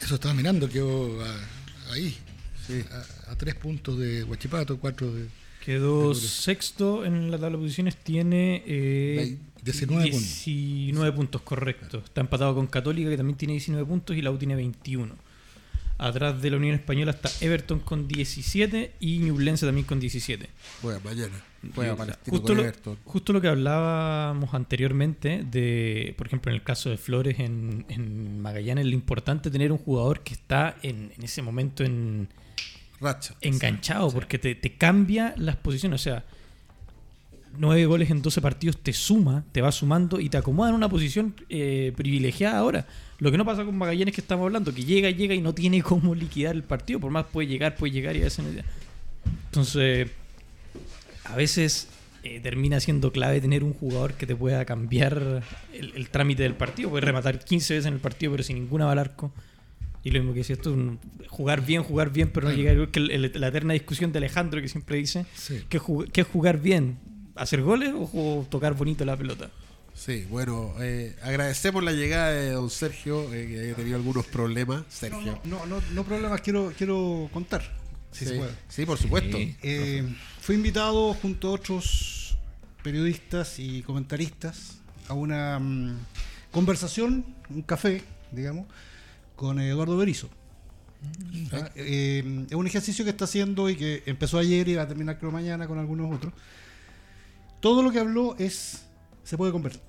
Eso estaba mirando, quedó ah, ahí, a, a tres puntos de Huachipato, cuatro de... Quedó sexto en la tabla de posiciones, tiene eh, 19 puntos. 19 puntos, correcto. Está empatado con Católica, que también tiene 19 puntos, y la U tiene 21. Atrás de la Unión Española está Everton con 17 y Ñublense también con 17. Juega mañana. Palestino Justo lo, justo lo que hablábamos anteriormente de, por ejemplo, en el caso de Flores en, en Magallanes, lo importante es tener un jugador que está en, en ese momento en, Racha. enganchado, porque te, te cambia las posiciones. O sea, nueve goles en 12 partidos te suma, te va sumando y te acomoda en una posición eh, privilegiada ahora. Lo que no pasa con Magallanes que estamos hablando, que llega, llega y no tiene cómo liquidar el partido. Por más puede llegar, puede llegar y a veces no- Entonces, a veces eh, termina siendo clave tener un jugador que te pueda cambiar el, el trámite del partido. Puedes rematar 15 veces en el partido, pero sin ninguna va al arco. Y lo mismo que decía esto, un- jugar bien, jugar bien, pero no llegar. Que el- el- la eterna discusión de Alejandro que siempre dice: Sí. ¿qué, es jugar bien? ¿Hacer goles o tocar bonito la pelota? Sí, bueno, eh, agradecemos la llegada de don Sergio, eh, que ha tenido algunos problemas. Sergio. No, no, no, no problemas quiero, quiero contar. Sí, se puede. Sí, por supuesto. Sí. Eh, fui invitado junto a otros periodistas y comentaristas a una mm, conversación, un café, digamos, con Eduardo Berizo. ¿Ah? Eh, es un ejercicio que está haciendo y que empezó ayer y va a terminar creo mañana con algunos otros. Todo lo que habló es se puede comentar.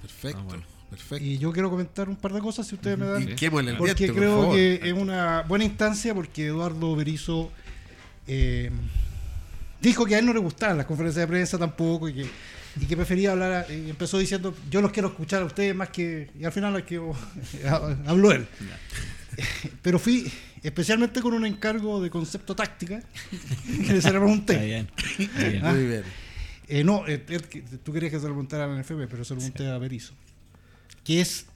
Perfecto. Ah, bueno. Perfecto. Y yo quiero comentar un par de cosas si ustedes me dan Hinquémosle el porque diente, por creo favor. que es una buena instancia porque Eduardo Berizo eh, dijo que a él no le gustaban las conferencias de prensa tampoco y que, y que prefería hablar y empezó diciendo yo los quiero escuchar a ustedes más que y al final es que habló él pero fui especialmente con un encargo de concepto táctica que se le Está pregunté bien. Está bien. Muy bien. eh, no, eh, tú querías que se lo preguntara a la NFP, pero se lo pregunté a Berizo. Que es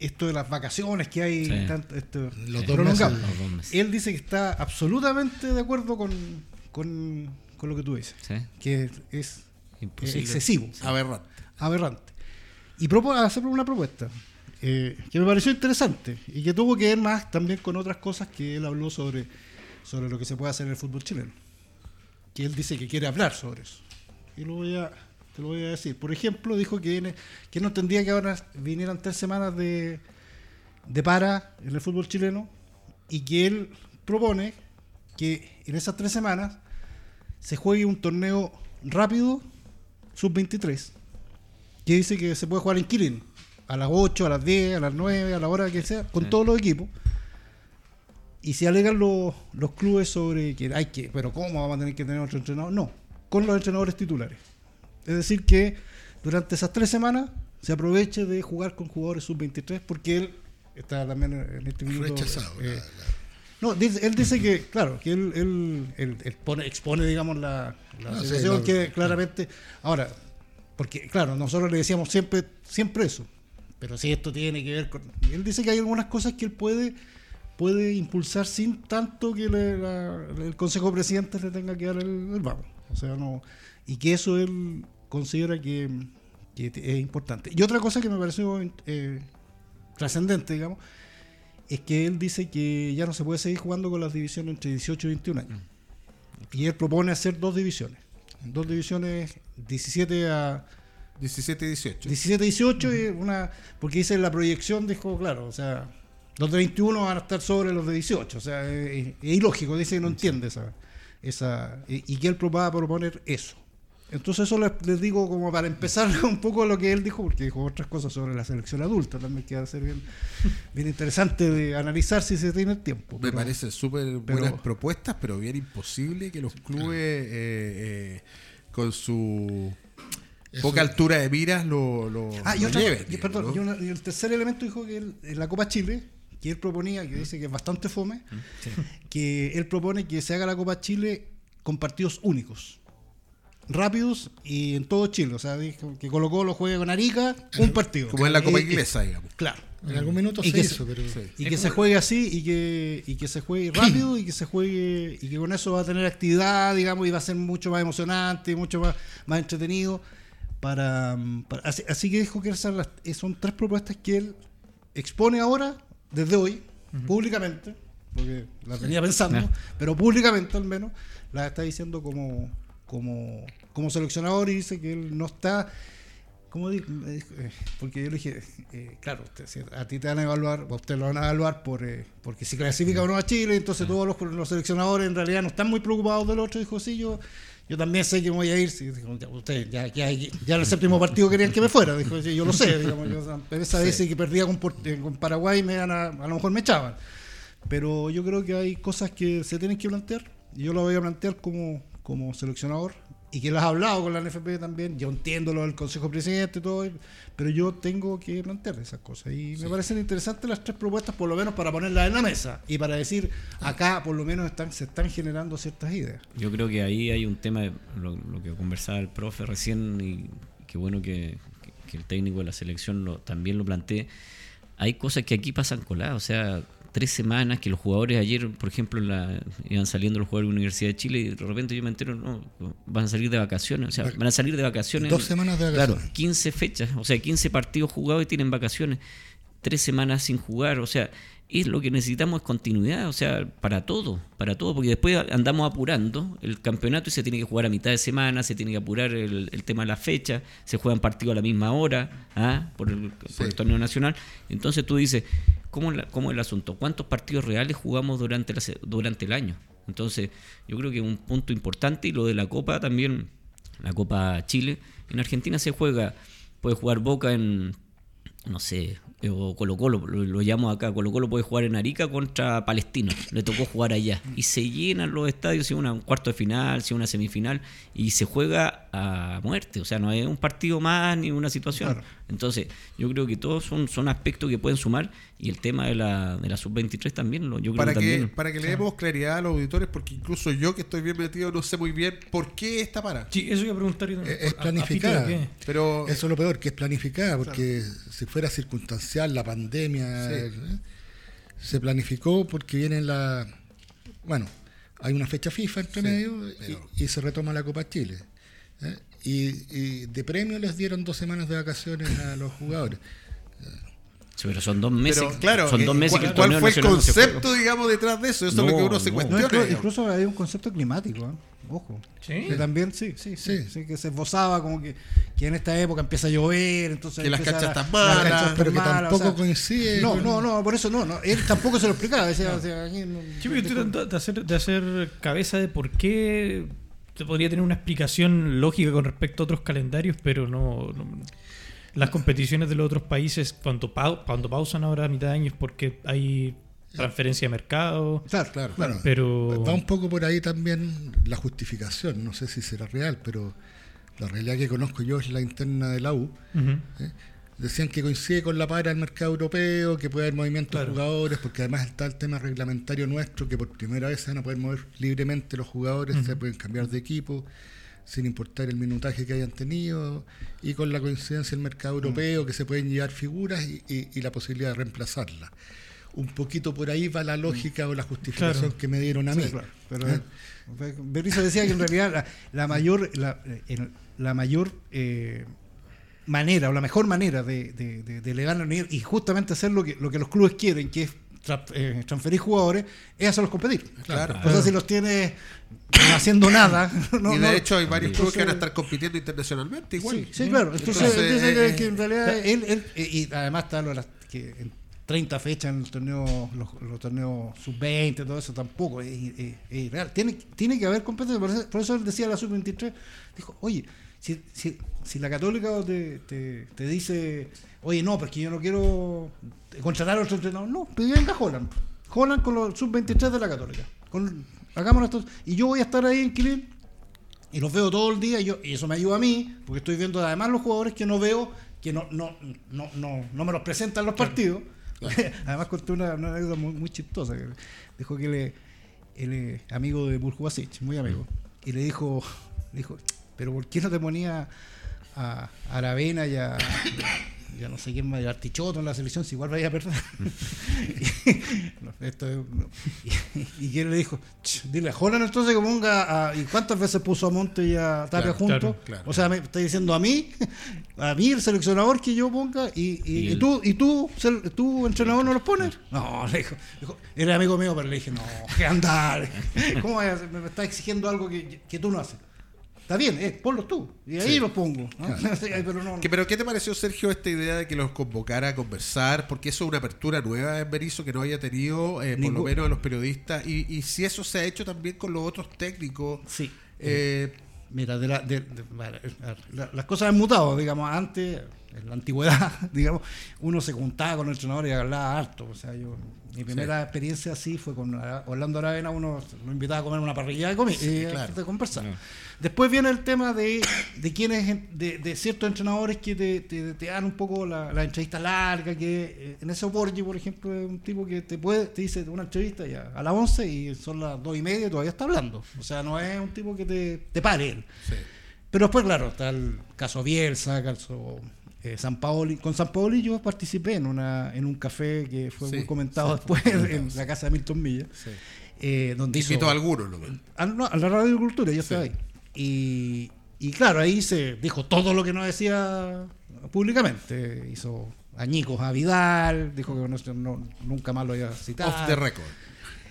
esto de las vacaciones que hay Sí. tanto, esto, Los eh, dos prolongado. meses. Los dos meses. Él dice que está absolutamente de acuerdo con, con, con lo que tú dices, Sí. que es eh, Imposible. excesivo, Aberrante. aberrante. Y propone hacer una propuesta eh, que me pareció interesante y que tuvo que ver más también con otras cosas que él habló sobre, sobre lo que se puede hacer en el fútbol chileno. Que él dice que quiere hablar sobre eso. Y lo voy a, te lo voy a decir. Por ejemplo, dijo que, viene- que no entendía que ahora vinieran tres semanas de, de para en el fútbol chileno y que él propone que en esas tres semanas se juegue un torneo rápido sub-23 que dice que se puede jugar en Kirin a las 8, a las 10, a las 9, a la hora que sea, con Sí. todos los equipos. Y se alegan los, los clubes sobre que hay que, pero ¿cómo vamos a tener que tener otro entrenador? No, con los entrenadores titulares. Es decir, que durante esas tres semanas se aproveche de jugar con jugadores sub-23 porque él está también en este minuto. Rechazado. eh, la- la- no, dice- él dice que, claro, que él, él- él- él pone- expone, digamos, la, la Ah, situación que claramente. Ahora, porque, claro, nosotros le decíamos siempre, siempre eso. Pero si esto tiene que ver con. Él dice que hay algunas cosas que él puede puede impulsar sin tanto que le- la- el Consejo de Presidentes le tenga que dar el, el vamos. O sea, no. Y que eso él considera que, que es importante. Y otra cosa que me pareció eh, trascendente, digamos, es que él dice que ya no se puede seguir jugando con las divisiones entre 18 y 21 años. Y él propone hacer dos divisiones. Dos divisiones 17 a 17 y 18. 17 18 y una porque dice la proyección dijo, claro, o sea, los de 21 van a estar sobre los de 18, o sea, es, es ilógico, dice que no entiende esa esa y, y que él va a proponer eso. Entonces eso les, les digo como para empezar un poco lo que él dijo, porque dijo otras cosas sobre la selección adulta, también que va a ser bien, bien interesante de analizar si se tiene el tiempo. Me pero- parecen súper pero- buenas propuestas, pero bien imposible que los clubes eh, eh, con su Eso- poca altura de miras lo, lo, Ah, y, lo otra- lleven. y, digamos, perdón, ¿no? y una- y el tercer elemento dijo que él, en la Copa Chile, que él proponía, que dice que es bastante fome, que él propone que se haga la Copa Chile con partidos únicos, rápidos y en todo Chile. O sea, dijo que Colo Colo juegue con Arica, un partido. Como en la Copa Eh, eh, inglesa, digamos. Claro. En algún minuto Y se que hizo, se- pero. Y que se juegue así y que, y que se juegue rápido y que se juegue y que con eso va a tener actividad, digamos, y va a ser mucho más emocionante, mucho más, más entretenido. Para, mm, para- así, así que dijo que esas las- eh, son tres propuestas que él expone ahora, desde hoy, públicamente, porque las venía pensando, pero públicamente al menos, las está diciendo como, como, como seleccionador y dice que él no está ¿Cómo digo? Eh, Porque yo le dije, eh, claro, usted- si a ti te van a evaluar, a usted lo van a evaluar por, eh, porque si clasifica o no a Chile, entonces todos los, los seleccionadores en realidad no están muy preocupados del otro. Dijo, sí, yo, yo también sé que me voy a ir. Sí, dijo, ya, usted, ya, ya, ya en el séptimo partido querían que me fuera. Dijo, sí, yo lo sé. Digamos, yo, esa vez que perdía con, eh, con Paraguay, me a, a lo mejor me echaban. Pero yo creo que hay cosas que se tienen que plantear. Y yo lo voy a plantear como, como seleccionador. Y que las he hablado con la NFP también. Yo entiendo lo del Consejo Presidente y todo. Pero yo tengo que plantear esas cosas. Y me parecen interesantes las tres propuestas, por lo menos para ponerlas en la mesa. Y para decir, acá por lo menos están, se están generando ciertas ideas. Yo creo que ahí hay un tema, de lo, lo que conversaba el profe recién, y qué bueno que, que- que el técnico de la selección lo, también lo plantee. Hay cosas que aquí pasan coladas, o sea, tres semanas que los jugadores ayer, por ejemplo, la, iban saliendo los jugadores de la Universidad de Chile y de repente yo me entero, no, van a salir de vacaciones, o sea, van a salir de vacaciones. Dos semanas de vacaciones. Claro, 15 fechas, o sea, 15 partidos jugados y tienen vacaciones. tres semanas sin jugar, o sea, es lo que necesitamos es continuidad, o sea, para todo, para todo, porque después andamos apurando el campeonato y se tiene que jugar a mitad de semana, se tiene que apurar el, el tema de la fecha, se juegan partidos a la misma hora ¿ah? por, el, por el torneo nacional. Entonces tú dices, ¿cómo, la- cómo es el asunto? ¿Cuántos partidos reales jugamos durante, la durante el año? Entonces, yo creo que es un punto importante y lo de la Copa también, la Copa Chile, en Argentina se juega, puede jugar Boca en, no sé, o Colo Colo, lo, lo llamo acá, Colo Colo puede jugar en Arica contra Palestino, le tocó jugar allá. Y se llenan los estadios, si una, un cuarto de final, si una semifinal, y se juega a muerte, o sea, no es un partido más ni una situación. Claro. Entonces, yo creo que todos son, son aspectos que pueden sumar, y el tema de la, de la sub-23 también, lo, yo creo Para que que, también... para que le demos claridad a los auditores, porque incluso yo que estoy bien metido no sé muy bien por qué está para. Sí, eso iba a preguntar yo también. Es- es ¿A- a planificada. Pero Eso es lo peor, que es planificada, porque si fuera circunstancial la pandemia, Sí. eh, se planificó porque viene la... Bueno, hay una fecha FIFA entre Sí, medio y, se retoma la Copa Chile. Y, y de premio les dieron dos semanas de vacaciones a los jugadores. Sí, pero son dos meses, Pero, claro, son dos eh, meses ¿cuál, que el cuál fue el nacional no concepto, digamos, detrás de eso? Eso es lo No, que uno se no. cuestiona. No, incluso, hay un concepto climático, ¿eh? ojo. Sí. Que también, sí, sí, sí, Sí. sí, que se esbozaba como que, que en esta época empieza a llover, entonces Que las canchas están las malas, canchas pero que malas, tampoco coincide No, con- no, no, por eso no, no, él tampoco se lo explicaba, decía, o sea, aquí no- Sí, pero yo estoy tratando de hacer, de hacer cabeza de por qué se podría tener una explicación lógica con respecto a otros calendarios, pero no. no- las competiciones de los otros países, cuando, pau- cuando pausan ahora a mitad de año es porque hay transferencia de mercado, Claro, Claro. Bueno, pero. va un poco por ahí también la justificación, no sé si será real, pero la realidad que conozco yo es la interna de la U. ¿eh? Decían que coincide con la para del mercado europeo, que puede haber movimientos de jugadores, porque además está el tema reglamentario nuestro, que por primera vez se van a poder mover libremente los jugadores, se pueden cambiar de equipo, sin importar el minutaje que hayan tenido, y con la coincidencia del mercado europeo, que se pueden llevar figuras y, y- y la posibilidad de reemplazarlas. Un poquito por ahí va la lógica o la justificación Claro. que me dieron a Sí, mí. claro, pero ¿Eh? eh, Berizzo decía que en realidad la, la mayor la, en- la mayor eh, manera o la mejor manera de, de, de, de elevar el nivel y justamente hacer lo que, lo que los clubes quieren, que es tra- eh, transferir jugadores, es hacerlos competir. Claro. O sea, si los tienes no haciendo nada. no- y de no- hecho hay varios clubes que van a estar compitiendo internacionalmente igual. Sí, sí, claro. Entonces, Entonces, dice que, eh, que en realidad él, él- eh, y además está lo de las- que en 30 fechas en el torneo, los, los torneos sub-20, todo eso tampoco es, es- es irreal. Tiene, tiene que haber competencia. Por eso, por eso él decía la sub-23, dijo, oye, si, si, si la católica te, te, te dice, oye, no, porque yo no quiero contratar a otro entrenador, no, pero venga Holland. Holland con los sub-23 de la católica. Con, hagámonos esto. Y yo voy a estar ahí en Quilín y los veo todo el día y, yo, y eso me ayuda a mí, porque estoy viendo además los jugadores que no veo, que no, no, no, no, no me los presentan en los partidos. además conté una, una anécdota muy, muy chistosa. que dijo que él es amigo de Burjubasic, muy amigo. Y le dijo, le dijo, pero ¿por qué no te ponía a Aravena y a, ya no sé quién más, y a Artichoto en la selección si igual vaya a perder? Esto es- no. y, y que él le dijo, "Ch, dile a Holland entonces que ponga a, ¿y cuántas veces puso a Monte y a Tapia Claro, juntos? claro. O sea, me está diciendo a mí, a mí el seleccionador que yo ponga y, y, tú, y tú, tú entrenador no los pones. No, le dijo, dijo, era amigo mío, pero le dije, no, que andar. ¿Cómo vaya a hacer? me me está exigiendo algo que, que tú no haces? Está bien, eh, ponlos tú. Y ahí Sí. los pongo. pero no, ¿Qué- pero ¿qué te pareció, Sergio, esta idea de que los convocara a conversar? Porque eso es una apertura nueva en Berizzo que no haya tenido, eh, por lo menos a los periodistas. Y, y si eso se ha hecho también con los otros técnicos. Sí. eh, Mira, de la- de- de- la- las cosas han mutado, digamos, antes, en la antigüedad, digamos, uno se juntaba con el entrenador y hablaba harto. O sea, yo, mi primera experiencia así fue con Ara- Orlando Aravena, uno lo invitaba a comer una parrilla de comida y claro. de conversar. Después viene el tema de, de quienes, de, de ciertos entrenadores que te, te- te dan un poco la, la entrevista larga, que eh, en ese Borgi, por ejemplo, es un tipo que te puede, te dice una entrevista ya a las 11 y son las 2 y media y todavía está hablando. O sea, no es un tipo que te, te pare sí. Pero después, claro, está el caso Bielsa, caso eh, San Paoli. Con San Paoli yo participé en una en un café que fue Sí, muy comentado sí, después en la casa de Milton Villa, sí. eh, donde hizo, Invitó a. ¿no? a, no, a la Radio Cultura, yo estaba ahí. Y, y claro, ahí se dijo todo lo que no decía públicamente. Hizo añicos a Vidal, dijo que no- no- nunca más lo iba a citar. Off the record.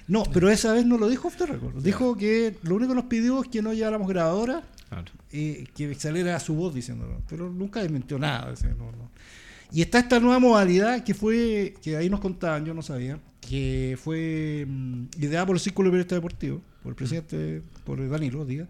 No, pero esa vez no lo dijo off the record. Dijo que lo único que nos pidió es que no lleváramos grabadora Claro. que saliera su voz diciéndolo. Pero nunca desmintió nada. no, no. Y está esta nueva modalidad que fue, que ahí nos contaban, yo no sabía, que fue mm, ideada por el Círculo de Periodistas Deportivos, por el presidente, por Danilo, diga,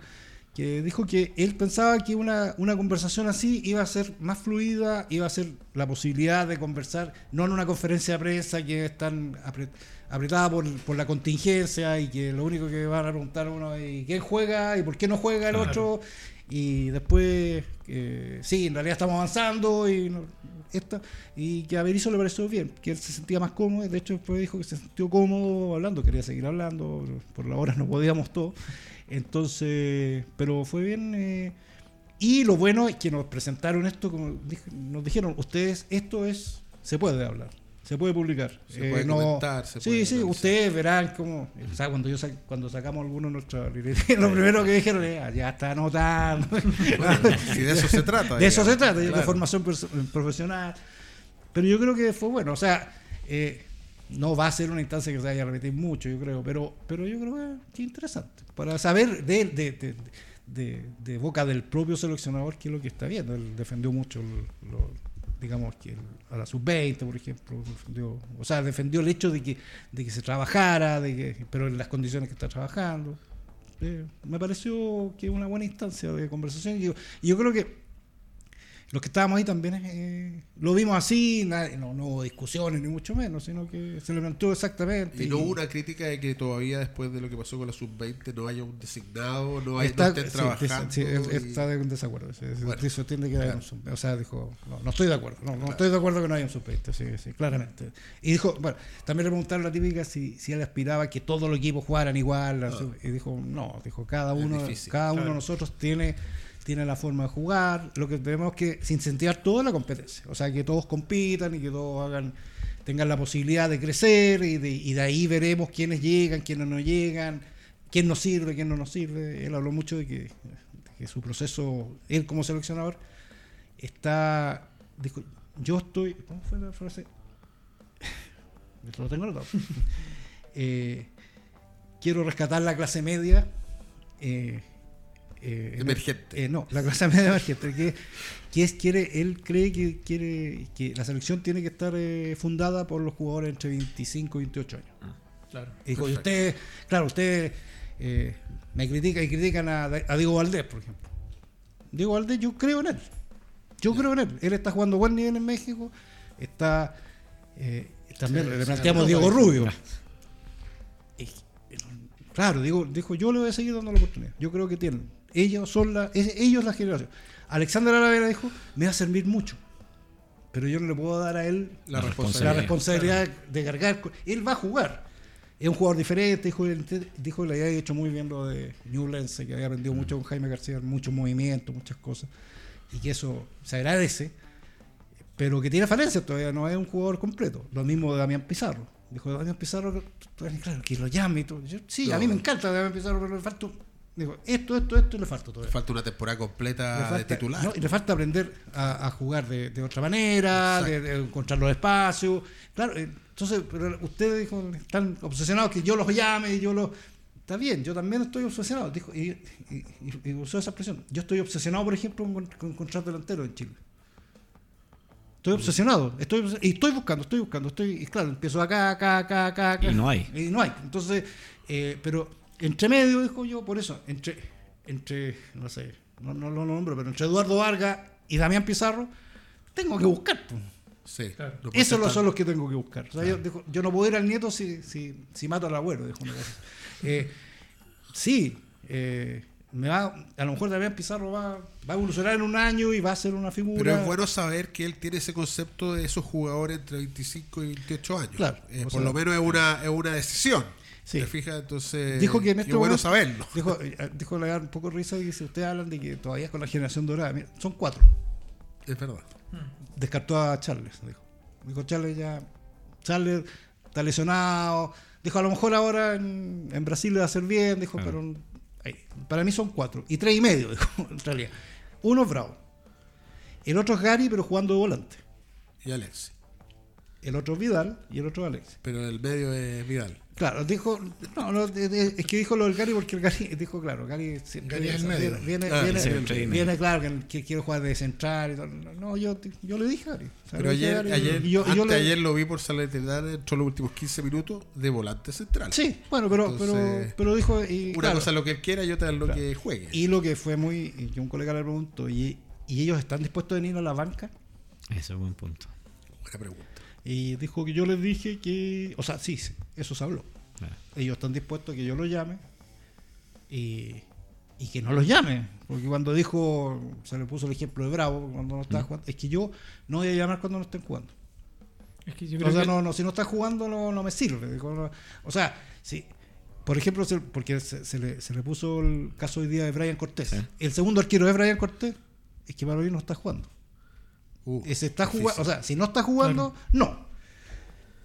que dijo que él pensaba que una, una conversación así iba a ser más fluida, iba a ser la posibilidad de conversar, no en una conferencia de prensa que es tan apre- apretada por, por la contingencia y que lo único que van a preguntar uno es ¿y quién juega y por qué no juega el otro y después eh, sí, en realidad estamos avanzando y no- esta, y que a Berizzo le pareció bien, que él se sentía más cómodo, de hecho después dijo que se sintió cómodo hablando, quería seguir hablando, por la hora no podíamos todo, entonces, pero fue bien. eh, y lo bueno es que nos presentaron esto, como dije- nos dijeron, ustedes, esto es, se puede hablar, se puede publicar. Se puede comentar, se sí, puede sí, analizar. ustedes verán cómo, o sea, cuando yo sa- cuando sacamos algunos de nuestros lo primero que dijeron es, "Ah, ya está anotando. Bueno, si de eso se trata. De eso se trata, de Claro. formación perso- profesional. Pero yo creo que fue bueno. O sea, eh, no va a ser una instancia que se vaya a repetir mucho, yo creo. Pero, pero yo creo que, que interesante. Para saber de, de, de, de- de boca del propio seleccionador qué es lo que está viendo. Él defendió mucho, el- lo- digamos, que a la sub-20, por ejemplo. defendió- o sea, defendió el hecho de que, de que se trabajara, de que, pero en las condiciones que está trabajando. Eh, me pareció que una buena instancia de conversación. Y yo, yo creo que los que estábamos ahí también eh, lo vimos así, nadie- no, no hubo discusiones ni mucho menos, sino que se le planteó exactamente. Y no hubo una crítica de que todavía después de lo que pasó con la sub-20 no haya un designado, no, hay, Está- no estén sí, trabajando. sí, él- y- está en desacuerdo. sí, Bueno, eso tiene que haber un sub- O sea, dijo, no, no estoy de acuerdo. No, no estoy de acuerdo que no haya un sub-20, sí, sí, claramente. Y dijo, bueno, también le preguntaron la típica si, si él aspiraba que todos los equipos jugaran igual. sub- Y dijo, no, dijo, cada Ah. Uno, cada uno de claro. nosotros tiene tiene la forma de jugar, lo que tenemos que incentivar toda la competencia, o sea, que todos compitan y que todos hagan tengan la posibilidad de crecer y de, y de ahí veremos quiénes llegan, quiénes no llegan, quién nos sirve, quién no nos sirve. Él habló mucho de que, su proceso, él como seleccionador, está. Yo estoy. ¿Cómo fue la frase? Lo tengo anotado. Eh, quiero rescatar la clase media. eh, eh, en- Emergente. eh, no, la clase media emergente. Que, que es, quiere, él cree que quiere que la selección tiene que estar eh, fundada por los jugadores entre 25 y 28 años. Claro. Y dijo, y Perfecto. ustedes, claro, ustedes eh, me critican y critican a, a Diego Valdés, por ejemplo. Diego Valdés, yo creo en él. Yo creo en él. Él está jugando buen nivel en México. Está. eh, también Sí, le sí, planteamos no, Diego no, Rubio. Claro, digo, dijo, yo le voy a seguir dando la oportunidad. Yo creo que tienen. Ellos son la, es- ellos la generación. Alexander Aravena dijo, me va a servir mucho. Pero yo no le puedo dar a él La La responsabilidad. la responsabilidad de cargar. Él va a jugar. Es un jugador diferente. Dijo, dijo le había hecho muy bien lo de Newlands, que había aprendido mucho con Jaime García, mucho movimiento, muchas cosas. Y que eso se agradece. Pero que tiene falencias todavía, no es un jugador completo. Lo mismo de Damián Pizarro. Dijo Damián Pizarro, claro, que lo llame y todo. Yo, sí, a mí me encanta Damián Pizarro, pero le falta. Dijo, esto, esto, esto y le falta Le todavía. falta una temporada Le completa de titular. no, y le falta aprender a, a jugar de, de otra manera, de, de encontrar los espacios. Claro, eh, entonces, pero ustedes dijo, están obsesionados que yo los llame y yo los. Está bien, yo también estoy obsesionado. Dijo, y, y- y- y usó esa expresión. Yo estoy obsesionado, por ejemplo, con, con encontrar delantero en Chile. Estoy obsesionado, estoy y estoy buscando, estoy buscando, estoy, y claro, empiezo acá, acá, acá, acá, acá. Y no hay. Y no hay. Entonces, eh, pero entre medio, dijo yo, por eso, entre, entre no sé, no, no lo nombro, pero entre Eduardo Vargas y Damián Pizarro, tengo que buscar. po. Sí. Claro. Esos lo- son los que tengo que buscar. O sea, yo, dijo, yo no puedo ir al nieto si, si, si mato al abuelo, dijo una cosa. Eh, sí, eh, me va, a lo mejor Damián Pizarro va, va a evolucionar en un año y va a ser una figura. Pero es bueno saber que él tiene ese concepto de esos jugadores entre 25 y 28 años. Claro, Eh, por sea- lo menos es una, es una decisión. Sí. ¿Te fijas? Entonces, Dijo que en este qué bueno momento- saberlo. Dijo, eh, dijo le da un poco de risa y dice, ustedes hablan de que todavía es con la generación dorada. Mira, son cuatro. Es verdad. Descartó a Charles, dijo. Dijo Charles ya. Charles está lesionado. Dijo, a lo mejor ahora en, en Brasil le va a hacer bien. Dijo, pero ahí, para mí son cuatro. Y tres y medio, dijo, en realidad. Uno es Bravo. El otro es Gary, pero jugando de volante. Y Alexis. el otro es Vidal y el otro es Alexis. Pero el medio es Vidal. Claro, dijo, no, no, de- de- es que dijo lo del Gary porque el Gary dijo, claro, Gary siempre Gary es el viene, medio. viene, Ah, viene, viene, claro, que, que quiere jugar de central y todo. No, yo, yo le dije a Gary. o sea, Pero ayer, Gary, ayer, y yo- y yo antes le- ayer lo vi por Salernitana, entró los últimos 15 minutos de volante central. Sí, bueno, pero, pero, Entonces, pero dijo, y, Una claro, cosa es lo que él quiera y otra es lo Claro. que juegue. y lo que fue muy, y que un colega le preguntó, ¿y, y ellos están dispuestos a venir a la banca? Eso es buen punto. Buena pregunta. Y dijo que yo les dije que, o sea, sí, sí, eso se habló. Ellos están dispuestos a que yo los llame y, y que no los llame. Porque cuando dijo, se le puso el ejemplo de Bravo, cuando no estaba jugando, es que yo no voy a llamar cuando no estén jugando. Es que yo O sea, que- no, no, si no está jugando no, no me sirve. O sea, si, por ejemplo, se- porque se, se le, se le puso el caso hoy día de Brian Cortés. El segundo arquero de Brian Cortés es que para mí no está jugando. Uh, Ese está difícil. jugando, o sea, si no está jugando, no.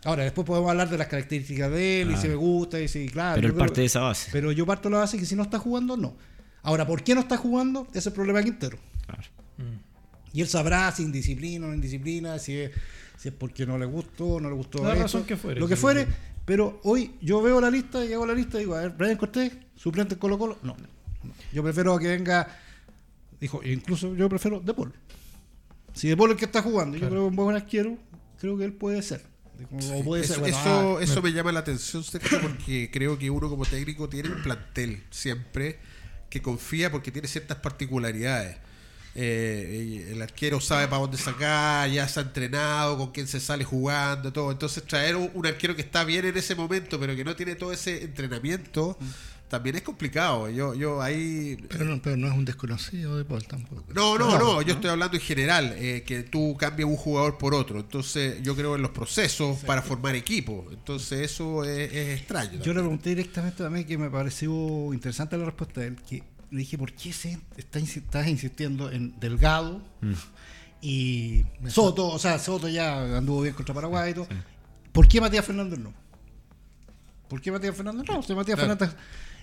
Ahora, después podemos hablar de las características de él y si me gusta y si, claro. Pero él parte de esa base. Pero yo parto de la base que si no está jugando, no. Ahora, ¿por qué no está jugando? Ese es el problema de Quintero. Claro. Mm. Y él sabrá si indisciplina o no indisciplina, si es, si es porque no le gustó, no le gustó. La esto, razón que fuere, Lo que fuere. Pero hoy yo veo la lista y hago la lista y digo, a ver, Brian Cortés, suplente en Colo Colo. No, no. Yo prefiero que venga, dijo, incluso yo prefiero De Paul. Si De Paul es el que está jugando, yo creo que un buen arquero, creo que él puede ser. Dijo, o puede Eso, bueno, eso, ah, eso me llama la atención, Sergio, porque creo que uno como técnico tiene un plantel siempre que confía porque tiene ciertas particularidades. Eh, el arquero sabe para dónde sacar, ya se ha entrenado, con quién se sale jugando, todo. Entonces traer un, un arquero que está bien en ese momento, pero que no tiene todo ese entrenamiento, también es complicado. Yo, yo ahí Pero no, pero no es un desconocido de Paul tampoco. no, no, No, no, yo estoy hablando en general, eh, que tú cambias un jugador por otro. Entonces, yo creo en los procesos para formar equipo. Entonces, eso es, es extraño. Yo le pregunté directamente también que me pareció interesante la respuesta de él, que le dije, ¿por qué se está, estás insistiendo en Delgado y Soto? O sea, Soto ya anduvo bien contra Paraguay y todo. ¿Por qué Matías Fernández no? ¿Por qué Matías Fernández no? O sea, Matías Claro. Fernández...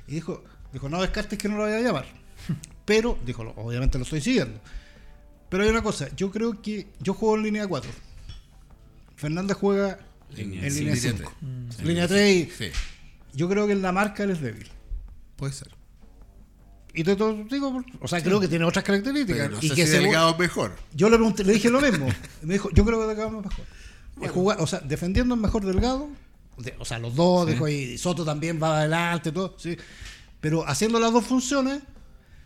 Y dijo, dijo, no descartes que no lo vaya a llamar. Pero, dijo, "lo- obviamente lo estoy siguiendo. Pero hay una cosa, yo creo que yo juego en línea 4. Fernández juega Línea en cinco. línea Línea 5. tres. Línea 3 y Sí, yo creo que en la marca él es débil. puede ser. Y te te digo, o sea, creo que tiene otras características. Pero no y sé que si según- Delgado es mejor. Yo le pregunté, le dije lo mismo. Me dijo, yo creo que Delgado es mejor. Jugar- o sea, defendiendo es mejor Delgado. De- o sea, los dos, dijo, y Soto también va adelante, todo, sí. Pero haciendo las dos funciones,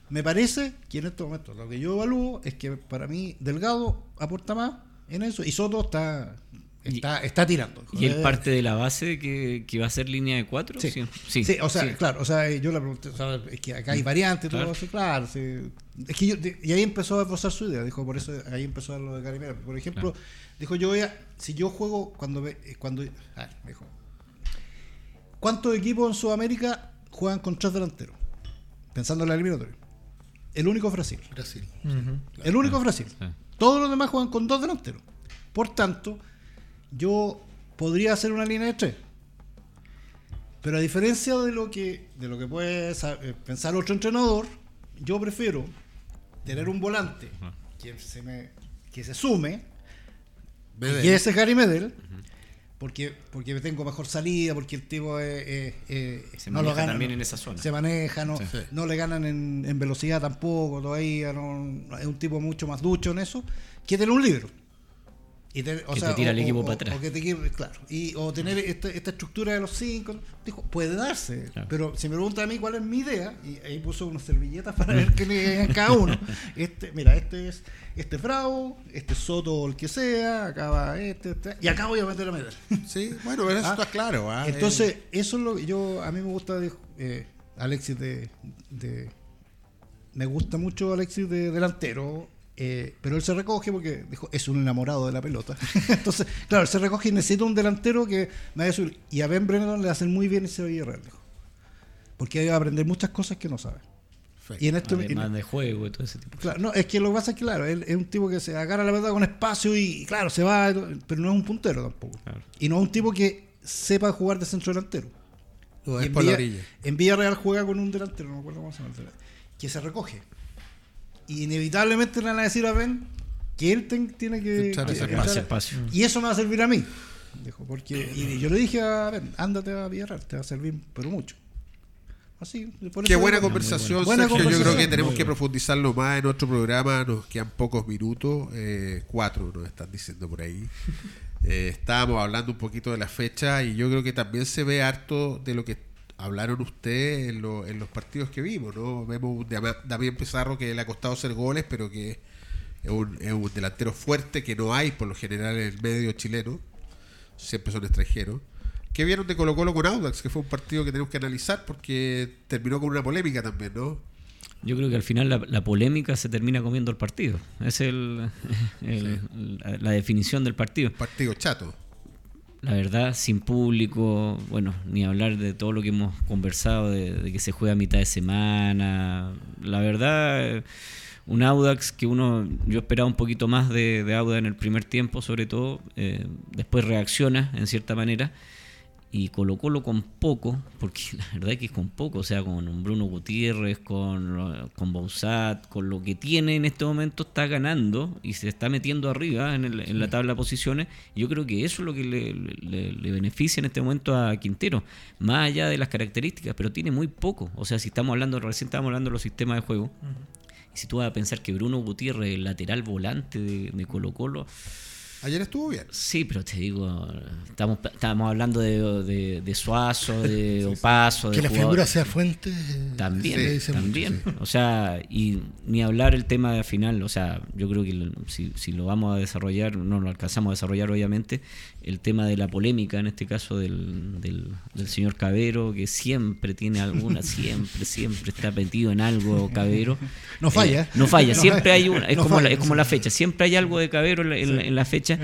me parece que en este momento lo que yo evalúo es que para mí Delgado aporta más en eso y Soto está, está, está tirando. ¿Y él Eh, parte de la base que, que va a ser línea de cuatro? Sí. sí. Sí, o sea, sí. claro, o sea, yo le pregunté, o sea, es que acá hay variantes, todo Claro. eso, claro. Es que yo, y ahí empezó a esbozar su idea, dijo, por eso ahí empezó a lo de Carimera. Por ejemplo, dijo, yo voy a, si yo juego cuando, ve- eh, cuando, a ver, me dijo, ¿cuántos equipos en Sudamérica juegan con tres delanteros? Pensando en la eliminatoria. El único es Brasil. Brasil. El único es Brasil. Todos los demás juegan con dos delanteros. Por tanto, yo podría hacer una línea de tres. Pero a diferencia de lo que, de lo que puede eh, pensar otro entrenador, yo prefiero tener un volante que se, me, que se sume, Medel. y ese es Gary Medel, porque, porque tengo mejor salida, porque el tipo es- Se no lo maneja gana, también en esa zona. se maneja, no, Sí. no le ganan en, en velocidad tampoco, todavía no, es un tipo mucho más ducho en eso, que tener un libro. Y te- o Que sea, te tira o- el equipo o- para atrás. o que te claro. Y, o tener esta, esta estructura de los cinco. Dijo, puede darse. Claro. Pero si me preguntan a mí cuál es mi idea, y ahí puso unas servilletas para ver qué le en cada uno. Este, mira, este es este es Bravo, este es Soto o el que sea, acá va este, este, y acá voy a meter a meter. Sí, bueno, pero eso Ah, está claro. ah, Entonces, eh, eso es lo que yo, a mí me gusta de eh, Alexis de, de- Me gusta mucho Alexis de delantero, eh, pero él se recoge porque dijo, es un enamorado de la pelota. Entonces, claro, él se recoge y necesita un delantero que me vaya a subir. Y a Ben Brennan le hacen muy bien ese Villarreal, dijo. Porque ahí va a aprender muchas cosas que no sabe. perfecto. Y en este Además de juego y todo ese tipo. Claro, no, es que lo que pasa es que, claro, él es un tipo que se agarra la pelota con espacio y, claro, se va, pero no es un puntero tampoco. Claro. Y no es un tipo que sepa jugar de centro delantero. Es en por la Villa- orilla. En Villarreal juega con un delantero, no me acuerdo cómo se llama el delantero, que se recoge. Y inevitablemente le van a decir a Ben que él ten- tiene que, que ese entrar- Espacio. Y eso me va a servir a mí. Dijo, porque, y yo le dije, a ver, ándate a Villarreal, te va a servir, pero mucho. Así, por Qué buena conversación, Buena Sergio. Yo creo que tenemos que profundizarlo más en otro programa. Nos quedan pocos minutos. eh, cuatro nos están diciendo por ahí. Eh, estábamos hablando un poquito de la fecha y yo creo que también se ve harto de lo que hablaron ustedes en, lo- en los partidos que vimos. ¿no? Vemos un Damián Pizarro que le ha costado hacer goles, pero que es un, es un delantero fuerte que no hay por lo general en el medio chileno. Siempre son extranjeros. ¿Qué vieron de Colo Colo con Audax? Que fue un partido que tenemos que analizar porque terminó con una polémica también, ¿no? Yo creo que al final la, la polémica se termina comiendo el partido. Es el, el- la, la definición del partido. Partido chato. La verdad, sin público, bueno, ni hablar de todo lo que hemos conversado, de, de que se juega a mitad de semana. La verdad, un Audax que uno, yo esperaba un poquito más de, de Audax en el primer tiempo, sobre todo, eh, después reacciona en cierta manera. Y Colo Colo con poco, porque la verdad es que es con poco, o sea, con un Bruno Gutiérrez, con, con Bausat, con lo que tiene en este momento está ganando y se está metiendo arriba en, el- en la tabla de posiciones. Yo creo que eso es lo que le, le- le beneficia en este momento a Quintero, más allá de las características, pero tiene muy poco. O sea, si estamos hablando, recién estábamos hablando de los sistemas de juego, y si tú vas a pensar que Bruno Gutiérrez, el lateral volante de, de Colo Colo, Ayer estuvo bien. Sí, pero te digo, estamos, estamos hablando de, de, de Suazo, de Opaso, de Que la jugador- figura sea fuente. También, se dice mucho, también. sí. O sea, y ni hablar el tema de final, o sea, yo creo que si, si lo vamos a desarrollar, no lo alcanzamos a desarrollar obviamente, el tema de la polémica, en este caso del, del, del señor Cabero, que siempre tiene alguna, siempre, siempre está metido en algo Cabero. No falla. Eh, no falla, siempre hay una, es, No como, la, es como la fecha, siempre hay algo de Cabero en la fecha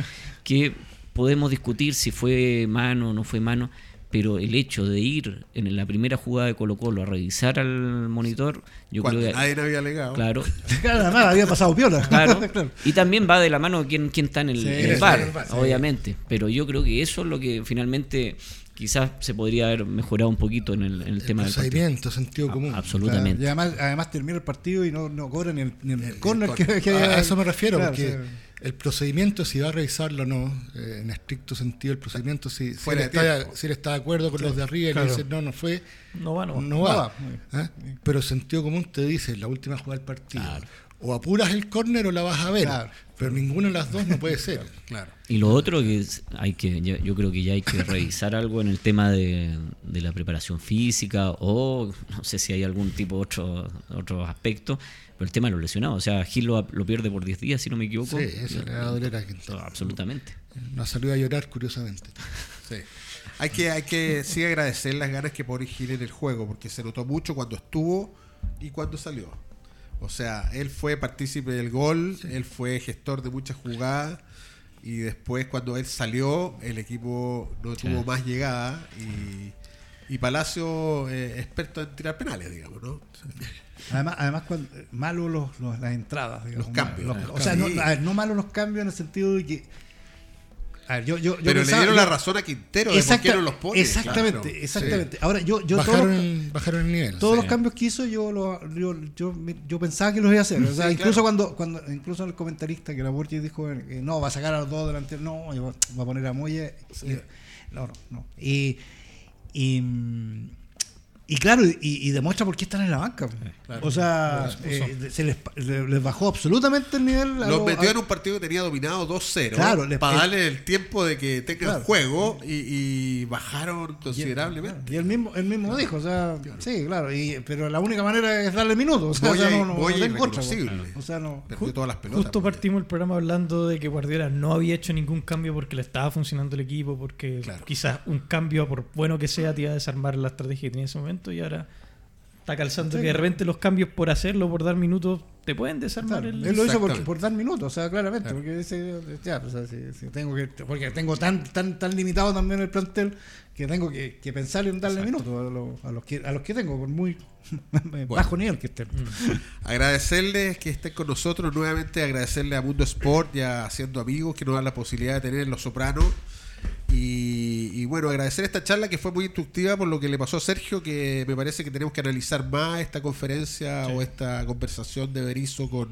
que podemos discutir si fue mano o no fue mano, pero el hecho de ir en la primera jugada de Colo Colo a revisar al monitor, yo Cuando creo que... nadie había alegado. Claro, Claro, además había pasado piola. claro. Claro. Y también va de la mano quién, quién está en el, Sí, bar, sí. obviamente. Pero yo creo que eso es lo que finalmente quizás se podría haber mejorado un poquito en el, en el El tema del partido. procedimiento, sentido común. Absolutamente. Y además, además termina el partido y no, no cobran ni el, ni el El- corner el que, que- A eso me refiero, Claro, porque sí. el procedimiento, si va a revisarlo o no, eh, en estricto sentido, el procedimiento, si, si, él está, si él está de acuerdo con los de arriba y Claro. le dice no, no fue, No va, no va. no va. va. ¿Ah? Pero el sentido común te dice, la última jugada del partido, o apuras el córner o la vas a ver, Claro. Pero ninguna de las dos no puede ser. Claro. Y lo otro que es- hay que, yo, creo que ya hay que revisar algo en el tema de, de la preparación física o no sé si hay algún tipo de otro, otro aspecto, pero el tema de los lesionados. O sea, Gil lo, lo pierde por 10 días, si no me equivoco. Sí, eso le va a doler a. Absolutamente. No ha salido a llorar, curiosamente. Sí. Hay que, hay que sí agradecer las ganas que pone Gil en el juego, porque se notó mucho cuando estuvo y cuando salió. O sea, él fue partícipe del gol, él fue gestor de muchas jugadas y después cuando él salió, el equipo no tuvo más llegada y, y Palacio eh, experto en tirar penales, digamos, ¿no? Además, además cuando, malo los, los- las entradas. digamos, Los cambios. Los- Los o sea, no, cambios. a ver, no malo los cambios en el sentido de que. A ver, yo, yo, yo Pero pensaba- le dieron la razón a Quintero de por Exacta- qué no los pone. Exactamente, Claro. exactamente. Ahora, yo, yo todos bajaron, los- el, bajaron el nivel. todos sí. los cambios que hizo yo, lo- yo, yo, yo pensaba que los iba a hacer. O sea, Sí, incluso claro. cuando, cuando incluso el comentarista que la Borges dijo eh, no, va a sacar a los dos delanteros, no, va a poner a Moya. no, no, no. Y, y, mm, y claro, y, y demuestra por qué están en la banca. O sea, eh, se les, le- les bajó absolutamente el nivel. Los lo- metió a- en un partido que tenía dominado 2-0 Claro, para el- darle el tiempo de que tengan Claro. juego y, y bajaron considerablemente. Y él mismo, él mismo dijo, o sea, sí, claro, y, pero la única manera es darle minutos. O sea, Boya o sea, y- no, no, Boya no tengo otra, irreconocible. O sea, no. Perdió todas las pelotas. Justo partimos el programa hablando de que Guardiola no había hecho ningún cambio porque le estaba funcionando el equipo, porque Claro. quizás un cambio, por bueno que sea, te iba a desarmar la estrategia que tenía en ese momento y ahora está calzando Sí, que de repente los cambios por hacerlo, por dar minutos, te pueden desarmar Claro, el... él lo hizo por, Exactamente. por dar minutos, o sea, claramente, Claro. porque dice, ya, o sea, si, si tengo que, porque tengo tan, tan, tan limitado también el plantel que tengo que, que pensar en darle minutos a los, a los que, a los que tengo, por muy bajo nivel que estén. Agradecerles que estén con nosotros nuevamente, agradecerle a Mundo Sport y a Haciendo Amigos que nos dan la posibilidad de tener Los Sopranos. Y, y bueno, agradecer esta charla que fue muy instructiva por lo que le pasó a Sergio, que me parece que tenemos que analizar más esta conferencia o esta conversación de Berizo con,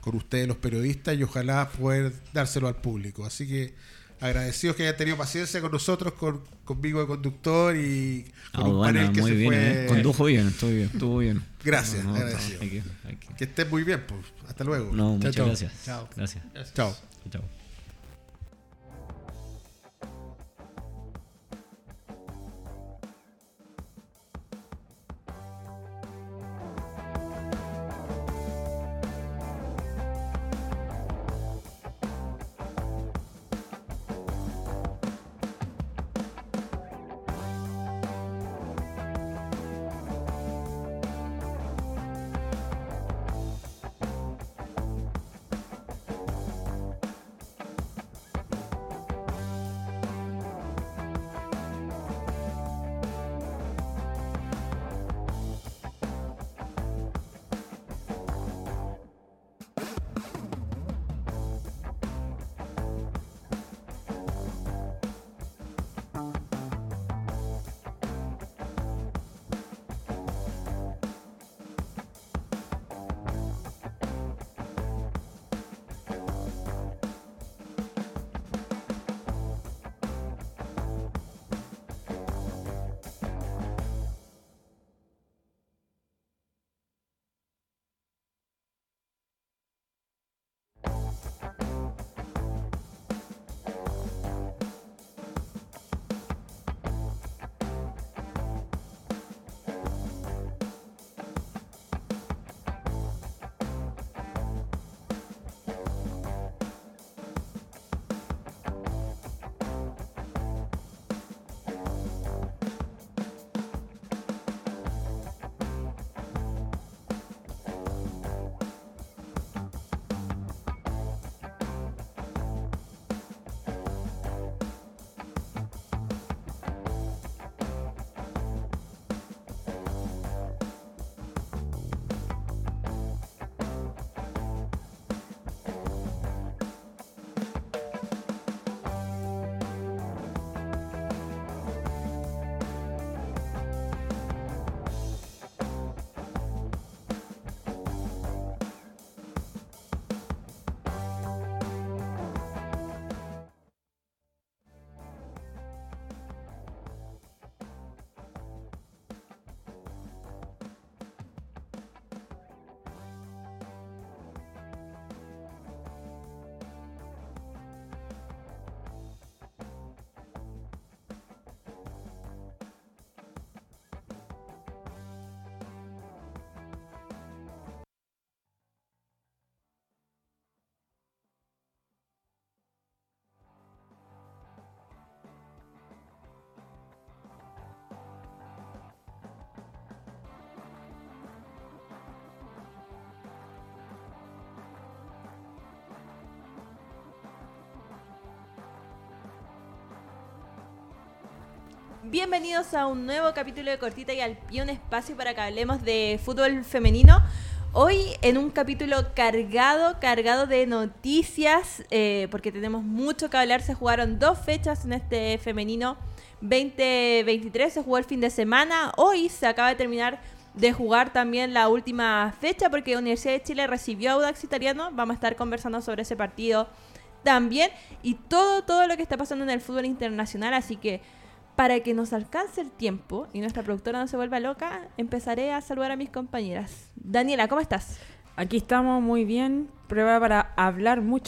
con ustedes los periodistas y ojalá poder dárselo al público. Así que agradecidos que hayan tenido paciencia con nosotros, con, conmigo de conductor y con Ah, un bueno, panel que muy se bien, fue. eh. Condujo bien, estuvo bien, estuvo bien. Gracias, No, no, agradecido. hay que- hay que- Que estén muy bien, pues. Hasta luego. No, Chao, muchas chao. gracias. Chao. Gracias. Chao. Chao. Bienvenidos a un nuevo capítulo de Cortita y al pie, espacio para que hablemos de fútbol femenino. Hoy en un capítulo cargado, cargado de noticias, eh, porque tenemos mucho que hablar. Se jugaron dos fechas en este femenino 2023, se jugó el fin de semana. Hoy se acaba de terminar de jugar también la última fecha, porque Universidad de Chile recibió a Audax Italiano. Vamos a estar conversando sobre ese partido también y todo, todo lo que está pasando en el fútbol internacional. Así que para que nos alcance el tiempo y nuestra productora no se vuelva loca, empezaré a saludar a mis compañeras. Daniela, ¿cómo estás? Aquí estamos muy bien, prueba para hablar mucho